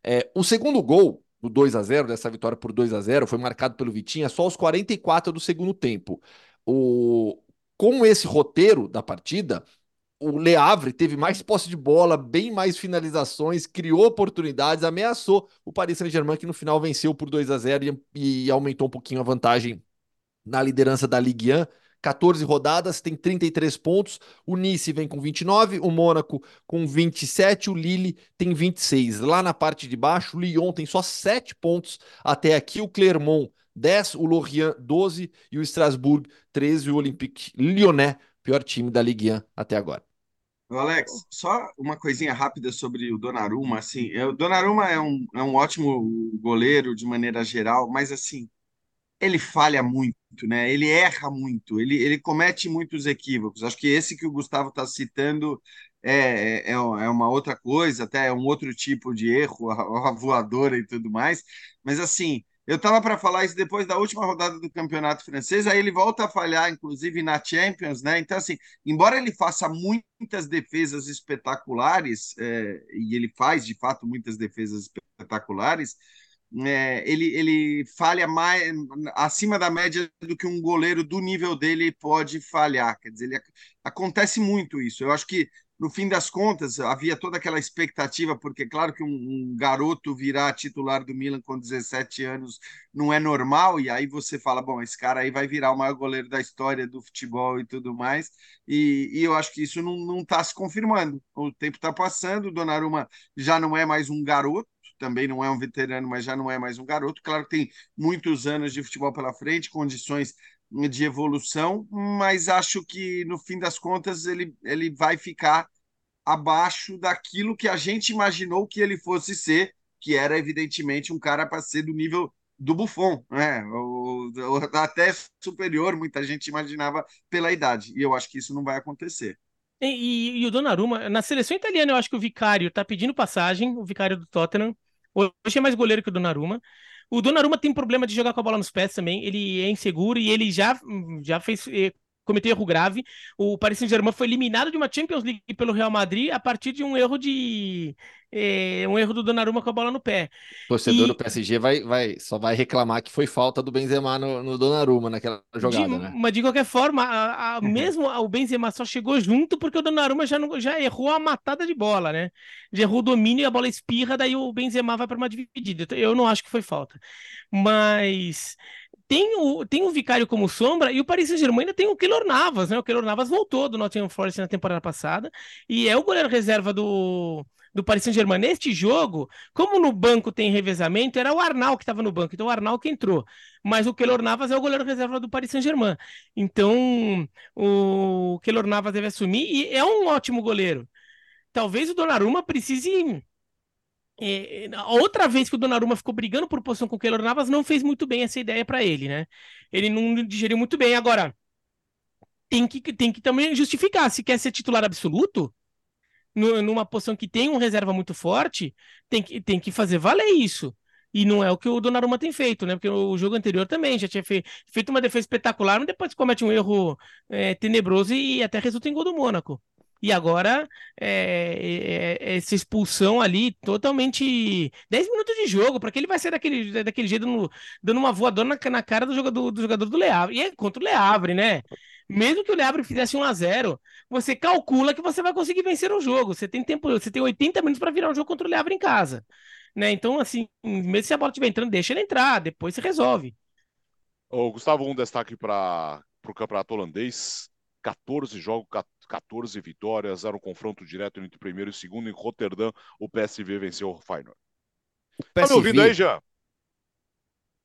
É, o segundo gol do 2 a 0 dessa vitória por 2 a 0 foi marcado pelo Vitinha só aos 44 do segundo tempo. O, com esse roteiro da partida, o Leavre teve mais posse de bola, bem mais finalizações, criou oportunidades, ameaçou o Paris Saint-Germain, que no final venceu por 2 a 0 e, e, aumentou um pouquinho a vantagem na liderança da Ligue 1, 14 rodadas, tem 33 pontos. O Nice vem com 29, o Mônaco com 27, o Lille tem 26. Lá na parte de baixo, o Lyon tem só 7 pontos até aqui, o Clermont 10, o Lorient 12 e o Strasbourg 13, o Olympique Lyonnais, pior time da Ligue 1 até agora. Alex, só uma coisinha rápida sobre o Donnarumma, assim, é, o Donnarumma é um, é um ótimo goleiro de maneira geral, mas assim, ele falha muito, né? Ele erra muito, ele, ele comete muitos equívocos. Acho que esse que o Gustavo está citando é, é, é, é uma outra coisa, até é um outro tipo de erro, a, a voadora e tudo mais, mas assim, eu estava para falar isso depois da última rodada do campeonato francês, aí ele volta a falhar, inclusive na Champions, né? Então, assim, embora ele faça muitas defesas espetaculares, é, e ele faz de fato muitas defesas espetaculares, é, ele, ele falha mais acima da média do que um goleiro do nível dele pode falhar. Quer dizer, ele, acontece muito isso. Eu acho que no fim das contas, havia toda aquela expectativa, porque claro que um, um, garoto virar titular do Milan com 17 anos não é normal, e aí você fala, bom, esse cara aí vai virar o maior goleiro da história do futebol e tudo mais, e, e eu acho que isso não está se confirmando. O tempo está passando, o Donnarumma já não é mais um garoto, também não é um veterano, mas já não é mais um garoto. Claro que tem muitos anos de futebol pela frente, condições de evolução, mas acho que no fim das contas ele, ele vai ficar abaixo daquilo que a gente imaginou que ele fosse ser, que era evidentemente um cara para ser do nível do Buffon, né? O, o, até superior, muita gente imaginava pela idade, e eu acho que isso não vai acontecer. E, e, e o Donnarumma, na seleção italiana, eu acho que o Vicário está pedindo passagem, o Vicário do Tottenham, hoje é mais goleiro que o Donnarumma, o Donnarumma tem problema de jogar com a bola nos pés também. Ele é inseguro e ele já, já fez eh, cometeu erro grave. O Paris Saint-Germain foi eliminado de uma Champions League pelo Real Madrid a partir de um erro de é, um erro do Donnarumma com a bola no pé. O torcedor e... do PSG vai, vai, só vai reclamar que foi falta do Benzema no, no Donnarumma naquela jogada, de, né? Mas de qualquer forma, a, a, uhum. mesmo o Benzema só chegou junto porque o Donnarumma já, não, já errou a matada de bola, né? Já errou o domínio e a bola espirra, daí o Benzema vai para uma dividida. Eu não acho que foi falta. Mas tem o, tem o Vicário como sombra e o Paris Saint-Germain ainda tem o Keylor Navas, né? O Keylor Navas voltou do Nottingham Forest na temporada passada e é o goleiro reserva do, do Paris Saint-Germain. Neste jogo, como no banco tem revezamento, era o Arnal que estava no banco, então o Arnal que entrou. Mas o Keylor Navas é o goleiro reserva do Paris Saint-Germain. Então, o Keylor Navas deve assumir e é um ótimo goleiro. Talvez o Donnarumma precise é, outra vez que o Donnarumma ficou brigando por posição com o Keylor Navas, não fez muito bem essa ideia para ele, né? Ele não digeriu muito bem. Agora, tem que, tem que também justificar. Se quer ser titular absoluto, numa posição que tem um reserva muito forte, tem que, tem que fazer valer isso. E não é o que o Donnarumma tem feito, né? Porque o jogo anterior também já tinha fe feito uma defesa espetacular, mas depois comete um erro é, tenebroso e até resulta em gol do Mônaco. E agora, é, é, é essa expulsão ali, totalmente. 10 minutos de jogo, para que ele vai ser daquele, daquele jeito, dando, dando uma voadora na, na cara do jogador, do jogador do Leavre. E é contra o Leavre, né? Mesmo que o Leavre fizesse 1 a 0 você calcula que você vai conseguir vencer o jogo. Você tem tempo, você tem 80 minutos para virar um jogo contra o Leavre em casa. Né? Então, assim, mesmo se a bola estiver entrando, deixa ele entrar, depois se resolve. Ô, Gustavo, um destaque para o campeonato holandês. 14 jogos, 14 vitórias, era um confronto direto entre o primeiro e o segundo. Em Roterdã, o PSV venceu o Feyenoord. O PSV... Tá me ouvindo aí, já?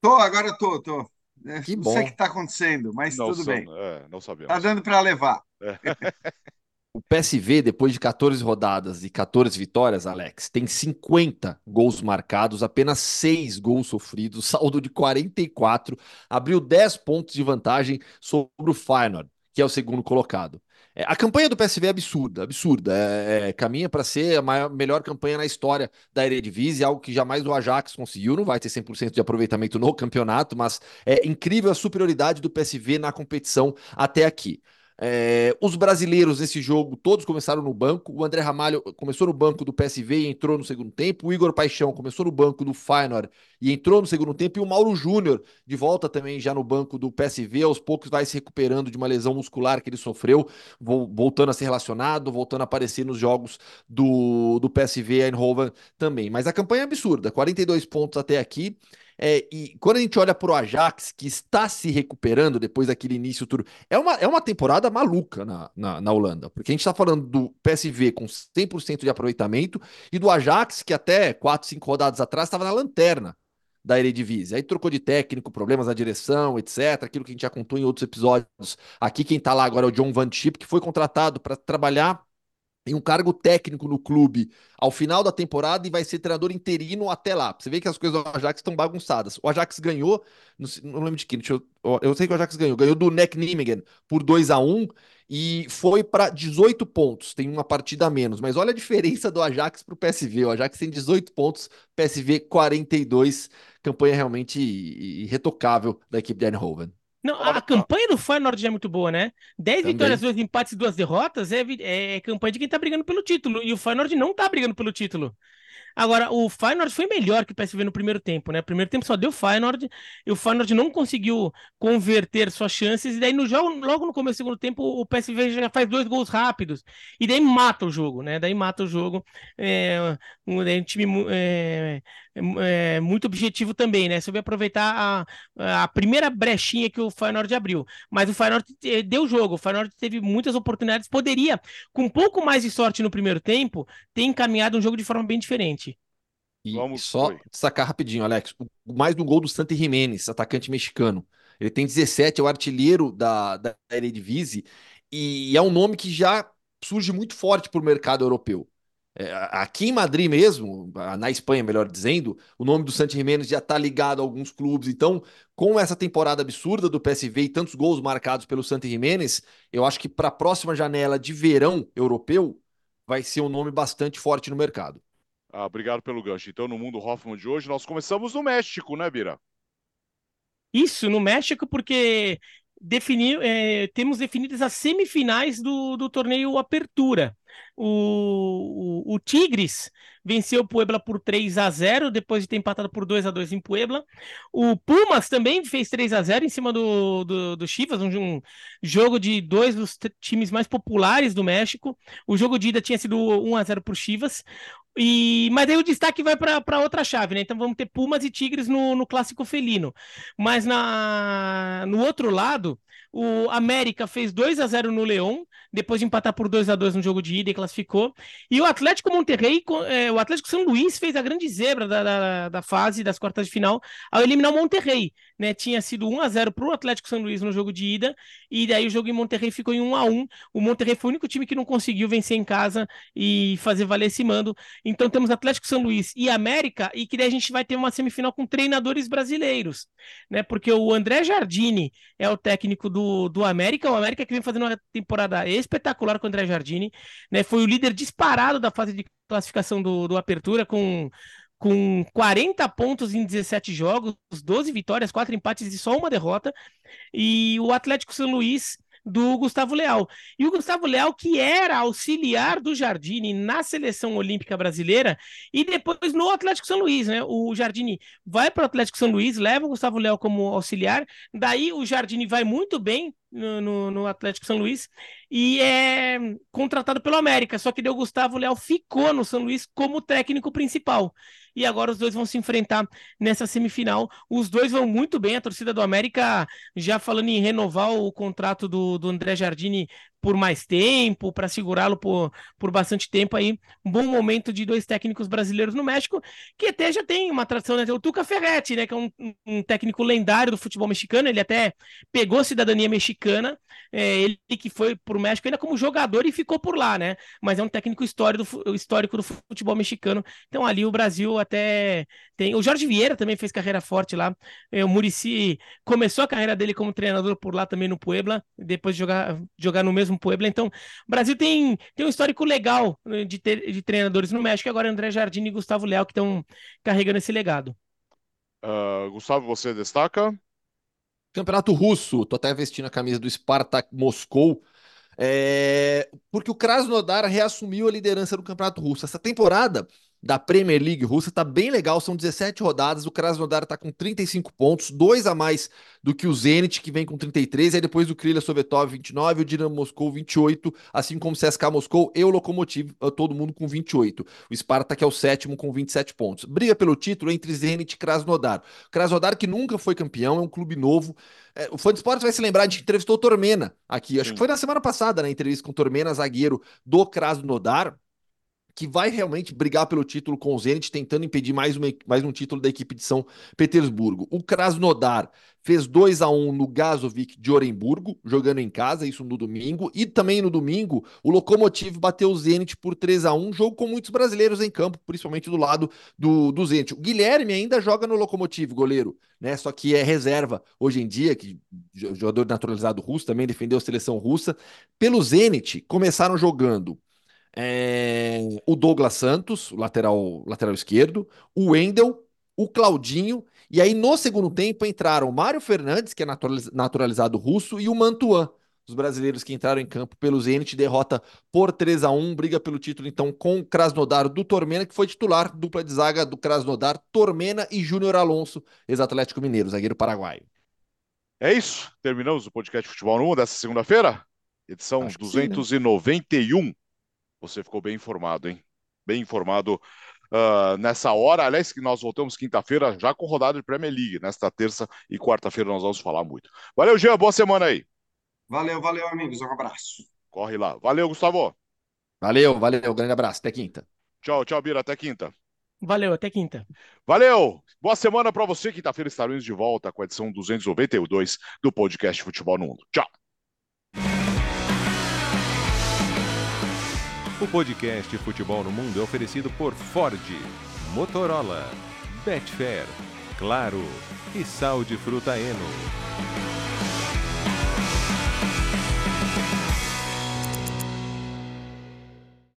Tô, agora tô, tô. É, que não bom. sei o que está acontecendo, mas não tudo são, bem. É, não sabemos. Tá dando para levar. É. o PSV, depois de 14 rodadas e 14 vitórias, Alex, tem 50 gols marcados, apenas 6 gols sofridos, saldo de 44, abriu 10 pontos de vantagem sobre o Feyenoord, que é o segundo colocado. É, a campanha do PSV é absurda, absurda. É, é, caminha para ser a maior, melhor campanha na história da Eredivisie, algo que jamais o Ajax conseguiu. Não vai ter 100% de aproveitamento no campeonato, mas é incrível a superioridade do PSV na competição até aqui. É, os brasileiros nesse jogo, todos começaram no banco. O André Ramalho começou no banco do PSV e entrou no segundo tempo. O Igor Paixão começou no banco do Feyenoord e entrou no segundo tempo. E o Mauro Júnior, de volta também já no banco do PSV, aos poucos vai se recuperando de uma lesão muscular que ele sofreu, voltando a ser relacionado, voltando a aparecer nos jogos do, do PSV Eindhoven também. Mas a campanha é absurda: 42 pontos até aqui. É, e quando a gente olha para o Ajax, que está se recuperando depois daquele início tudo, é uma, é uma temporada maluca na, na, na Holanda, porque a gente está falando do PSV com 100% de aproveitamento e do Ajax, que até 4, 5 rodadas atrás estava na lanterna da Eredivisie. Aí trocou de técnico, problemas na direção, etc. Aquilo que a gente já contou em outros episódios. Aqui quem está lá agora é o John Van Chip, que foi contratado para trabalhar em um cargo técnico no clube ao final da temporada e vai ser treinador interino até lá. Você vê que as coisas do Ajax estão bagunçadas. O Ajax ganhou, não, não lembro de quem, eu, eu, sei que o Ajax ganhou, ganhou do Neck Nijmegen por 2 a 1 e foi para 18 pontos, tem uma partida a menos. Mas olha a diferença do Ajax para o PSV. O Ajax tem 18 pontos, PSV 42. Campanha realmente irretocável da equipe de Eindhoven. Não, a campanha do Feyenoord é muito boa, né? 10 vitórias, dois empates e duas derrotas é, é, campanha de quem tá brigando pelo título. E o Feyenoord não tá brigando pelo título. Agora, o Feyenoord foi melhor que o PSV no primeiro tempo, né? Primeiro tempo só deu Feyenoord e o Feyenoord não conseguiu converter suas chances. E daí, no jogo, logo no começo do segundo tempo, o PSV já faz dois gols rápidos. E daí mata o jogo, né? Daí mata o jogo. É, um, um time é, é, muito objetivo também, né? Soube aproveitar a, a primeira brechinha que o Feyenoord abriu. Mas o Feyenoord eh, deu jogo. O Feyenoord teve muitas oportunidades. Poderia, com um pouco mais de sorte no primeiro tempo, ter encaminhado um jogo de forma bem diferente. E Vamos, só foi. sacar rapidinho, Alex. Mais do gol do Santi Jiménez, atacante mexicano. Ele tem 17, é o artilheiro da, da Eredivisie e é um nome que já surge muito forte para o mercado europeu. É, aqui em Madrid mesmo, na Espanha, melhor dizendo, o nome do Santi Jiménez já está ligado a alguns clubes. Então, com essa temporada absurda do PSV e tantos gols marcados pelo Santi Jiménez, eu acho que para a próxima janela de verão europeu vai ser um nome bastante forte no mercado. Ah, obrigado pelo gancho. Então, no Mundo Hoffman de hoje, nós começamos no México, né, Bira? Isso, no México, porque defini, é, temos definidas as semifinais do, do torneio Apertura. O, o, o, Tigres venceu o Puebla por 3 a 0 depois de ter empatado por 2 a 2 em Puebla. O Pumas também fez 3 a 0 em cima do, do, do Chivas, um, um jogo de dois dos times mais populares do México. O jogo de ida tinha sido 1 a 0 para o Chivas. E, mas aí o destaque vai para outra chave, né? Então vamos ter Pumas e Tigres no, no clássico felino. Mas na, no outro lado, o América fez 2 a 0 no Leão, depois de empatar por 2 a 2 no jogo de ida e classificou. E o Atlético Monterrey, é, o Atlético São Luís fez a grande zebra da, da, da, fase das quartas de final ao eliminar o Monterrey. Né? Tinha sido 1 a 0 para o Atlético São Luís no jogo de ida, e daí o jogo em Monterrey ficou em 1 a 1 O Monterrey foi o único time que não conseguiu vencer em casa e fazer valer esse mando. Então temos Atlético São Luís e América, e que daí a gente vai ter uma semifinal com treinadores brasileiros, né? Porque o André Jardini é o técnico do, do América, o América que vem fazendo uma temporada espetacular com o André Jardini, né? Foi o líder disparado da fase de classificação do, do Apertura com com 40 pontos em 17 jogos, 12 vitórias, 4 empates e só uma derrota. E o Atlético São Luís do Gustavo Leal. E o Gustavo Leal, que era auxiliar do Jardine na seleção olímpica brasileira e depois no Atlético São Luís, né? O Jardine vai para o Atlético São Luís, leva o Gustavo Leal como auxiliar, daí o Jardine vai muito bem no, no, no, Atlético São Luís e é contratado pelo América. Só que deu Gustavo Leal ficou no São Luís como técnico principal e agora os dois vão se enfrentar nessa semifinal. Os dois vão muito bem, a torcida do América já falando em renovar o contrato do, do André Jardini por mais tempo, para segurá-lo por, por bastante tempo aí. Um bom momento de dois técnicos brasileiros no México, que até já tem uma tradição, né? O Tuca Ferretti, né? Que é um, um técnico lendário do futebol mexicano, ele até pegou cidadania mexicana, é, ele que foi para o México ainda como jogador e ficou por lá, né? Mas é um técnico histórico do, histórico do futebol mexicano. Então ali o Brasil até tem. O Jorge Vieira também fez carreira forte lá. É, o Murici começou a carreira dele como treinador por lá também no Puebla, depois de jogar, jogar no mesmo Puebla. Então, o Brasil tem, tem um histórico legal né, de, ter, de treinadores no México. Agora, André Jardim e Gustavo Leal que estão carregando esse legado. Uh, Gustavo, você destaca? Campeonato Russo. Tô até vestindo a camisa do Spartak Moscou. É... Porque o Krasnodar reassumiu a liderança do Campeonato Russo. Essa temporada da Premier League russa. Tá bem legal, são 17 rodadas. O Krasnodar tá com 35 pontos, dois a mais do que o Zenit, que vem com 33. Aí depois o Krylia Sovetov, 29, o Dinamo Moscou, 28. Assim como o CSKA Moscou e o Lokomotiv, todo mundo com 28. O Spartak é o sétimo com 27 pontos. Briga pelo título entre Zenit e Krasnodar. Krasnodar que nunca foi campeão, é um clube novo. É, o Fã de Esportes vai se lembrar, a gente entrevistou o Tormena aqui. Acho Sim. que foi na semana passada, na entrevista com o Tormena, zagueiro do Krasnodar que vai realmente brigar pelo título com o Zenit, tentando impedir mais, uma, mais um título da equipe de São Petersburgo. O Krasnodar fez 2 a 1 no Gazovic de Oremburgo, jogando em casa, isso no domingo. E também no domingo, o Lokomotiv bateu o Zenit por 3 a 1 jogo com muitos brasileiros em campo, principalmente do lado do, do Zenit. O Guilherme ainda joga no Lokomotiv, goleiro, né? Só que é reserva hoje em dia, que jogador naturalizado russo, também defendeu a seleção russa. Pelo Zenit, começaram jogando é, o Douglas Santos, o lateral, lateral esquerdo, o Wendel, o Claudinho, e aí no segundo tempo entraram o Mário Fernandes, que é naturalizado russo, e o Mantuan. Os brasileiros que entraram em campo pelo Zenit, derrota por 3 a 1 briga pelo título então com o Krasnodar do Tormena, que foi titular, dupla de zaga do Krasnodar, Tormena e Júnior Alonso, ex-Atlético Mineiro, zagueiro paraguaio. É isso, terminamos o podcast Futebol no Mundo dessa segunda-feira, edição 291. Você ficou bem informado, hein? Bem informado uh, nessa hora. Aliás, que nós voltamos quinta-feira já com rodada de Premier League. Nesta terça e quarta-feira nós vamos falar muito. Valeu, Jean. Boa semana aí. Valeu, valeu, amigos. Um abraço. Corre lá. Valeu, Gustavo. Valeu, valeu. Grande abraço. Até quinta. Tchau, tchau, Bira. Até quinta. Valeu, até quinta. Valeu! Boa semana para você. Quinta-feira estaremos de volta com a edição 292 do podcast Futebol no Mundo. Tchau! O podcast Futebol no Mundo é oferecido por Ford, Motorola, Betfair, Claro e Sal de Fruta Eno.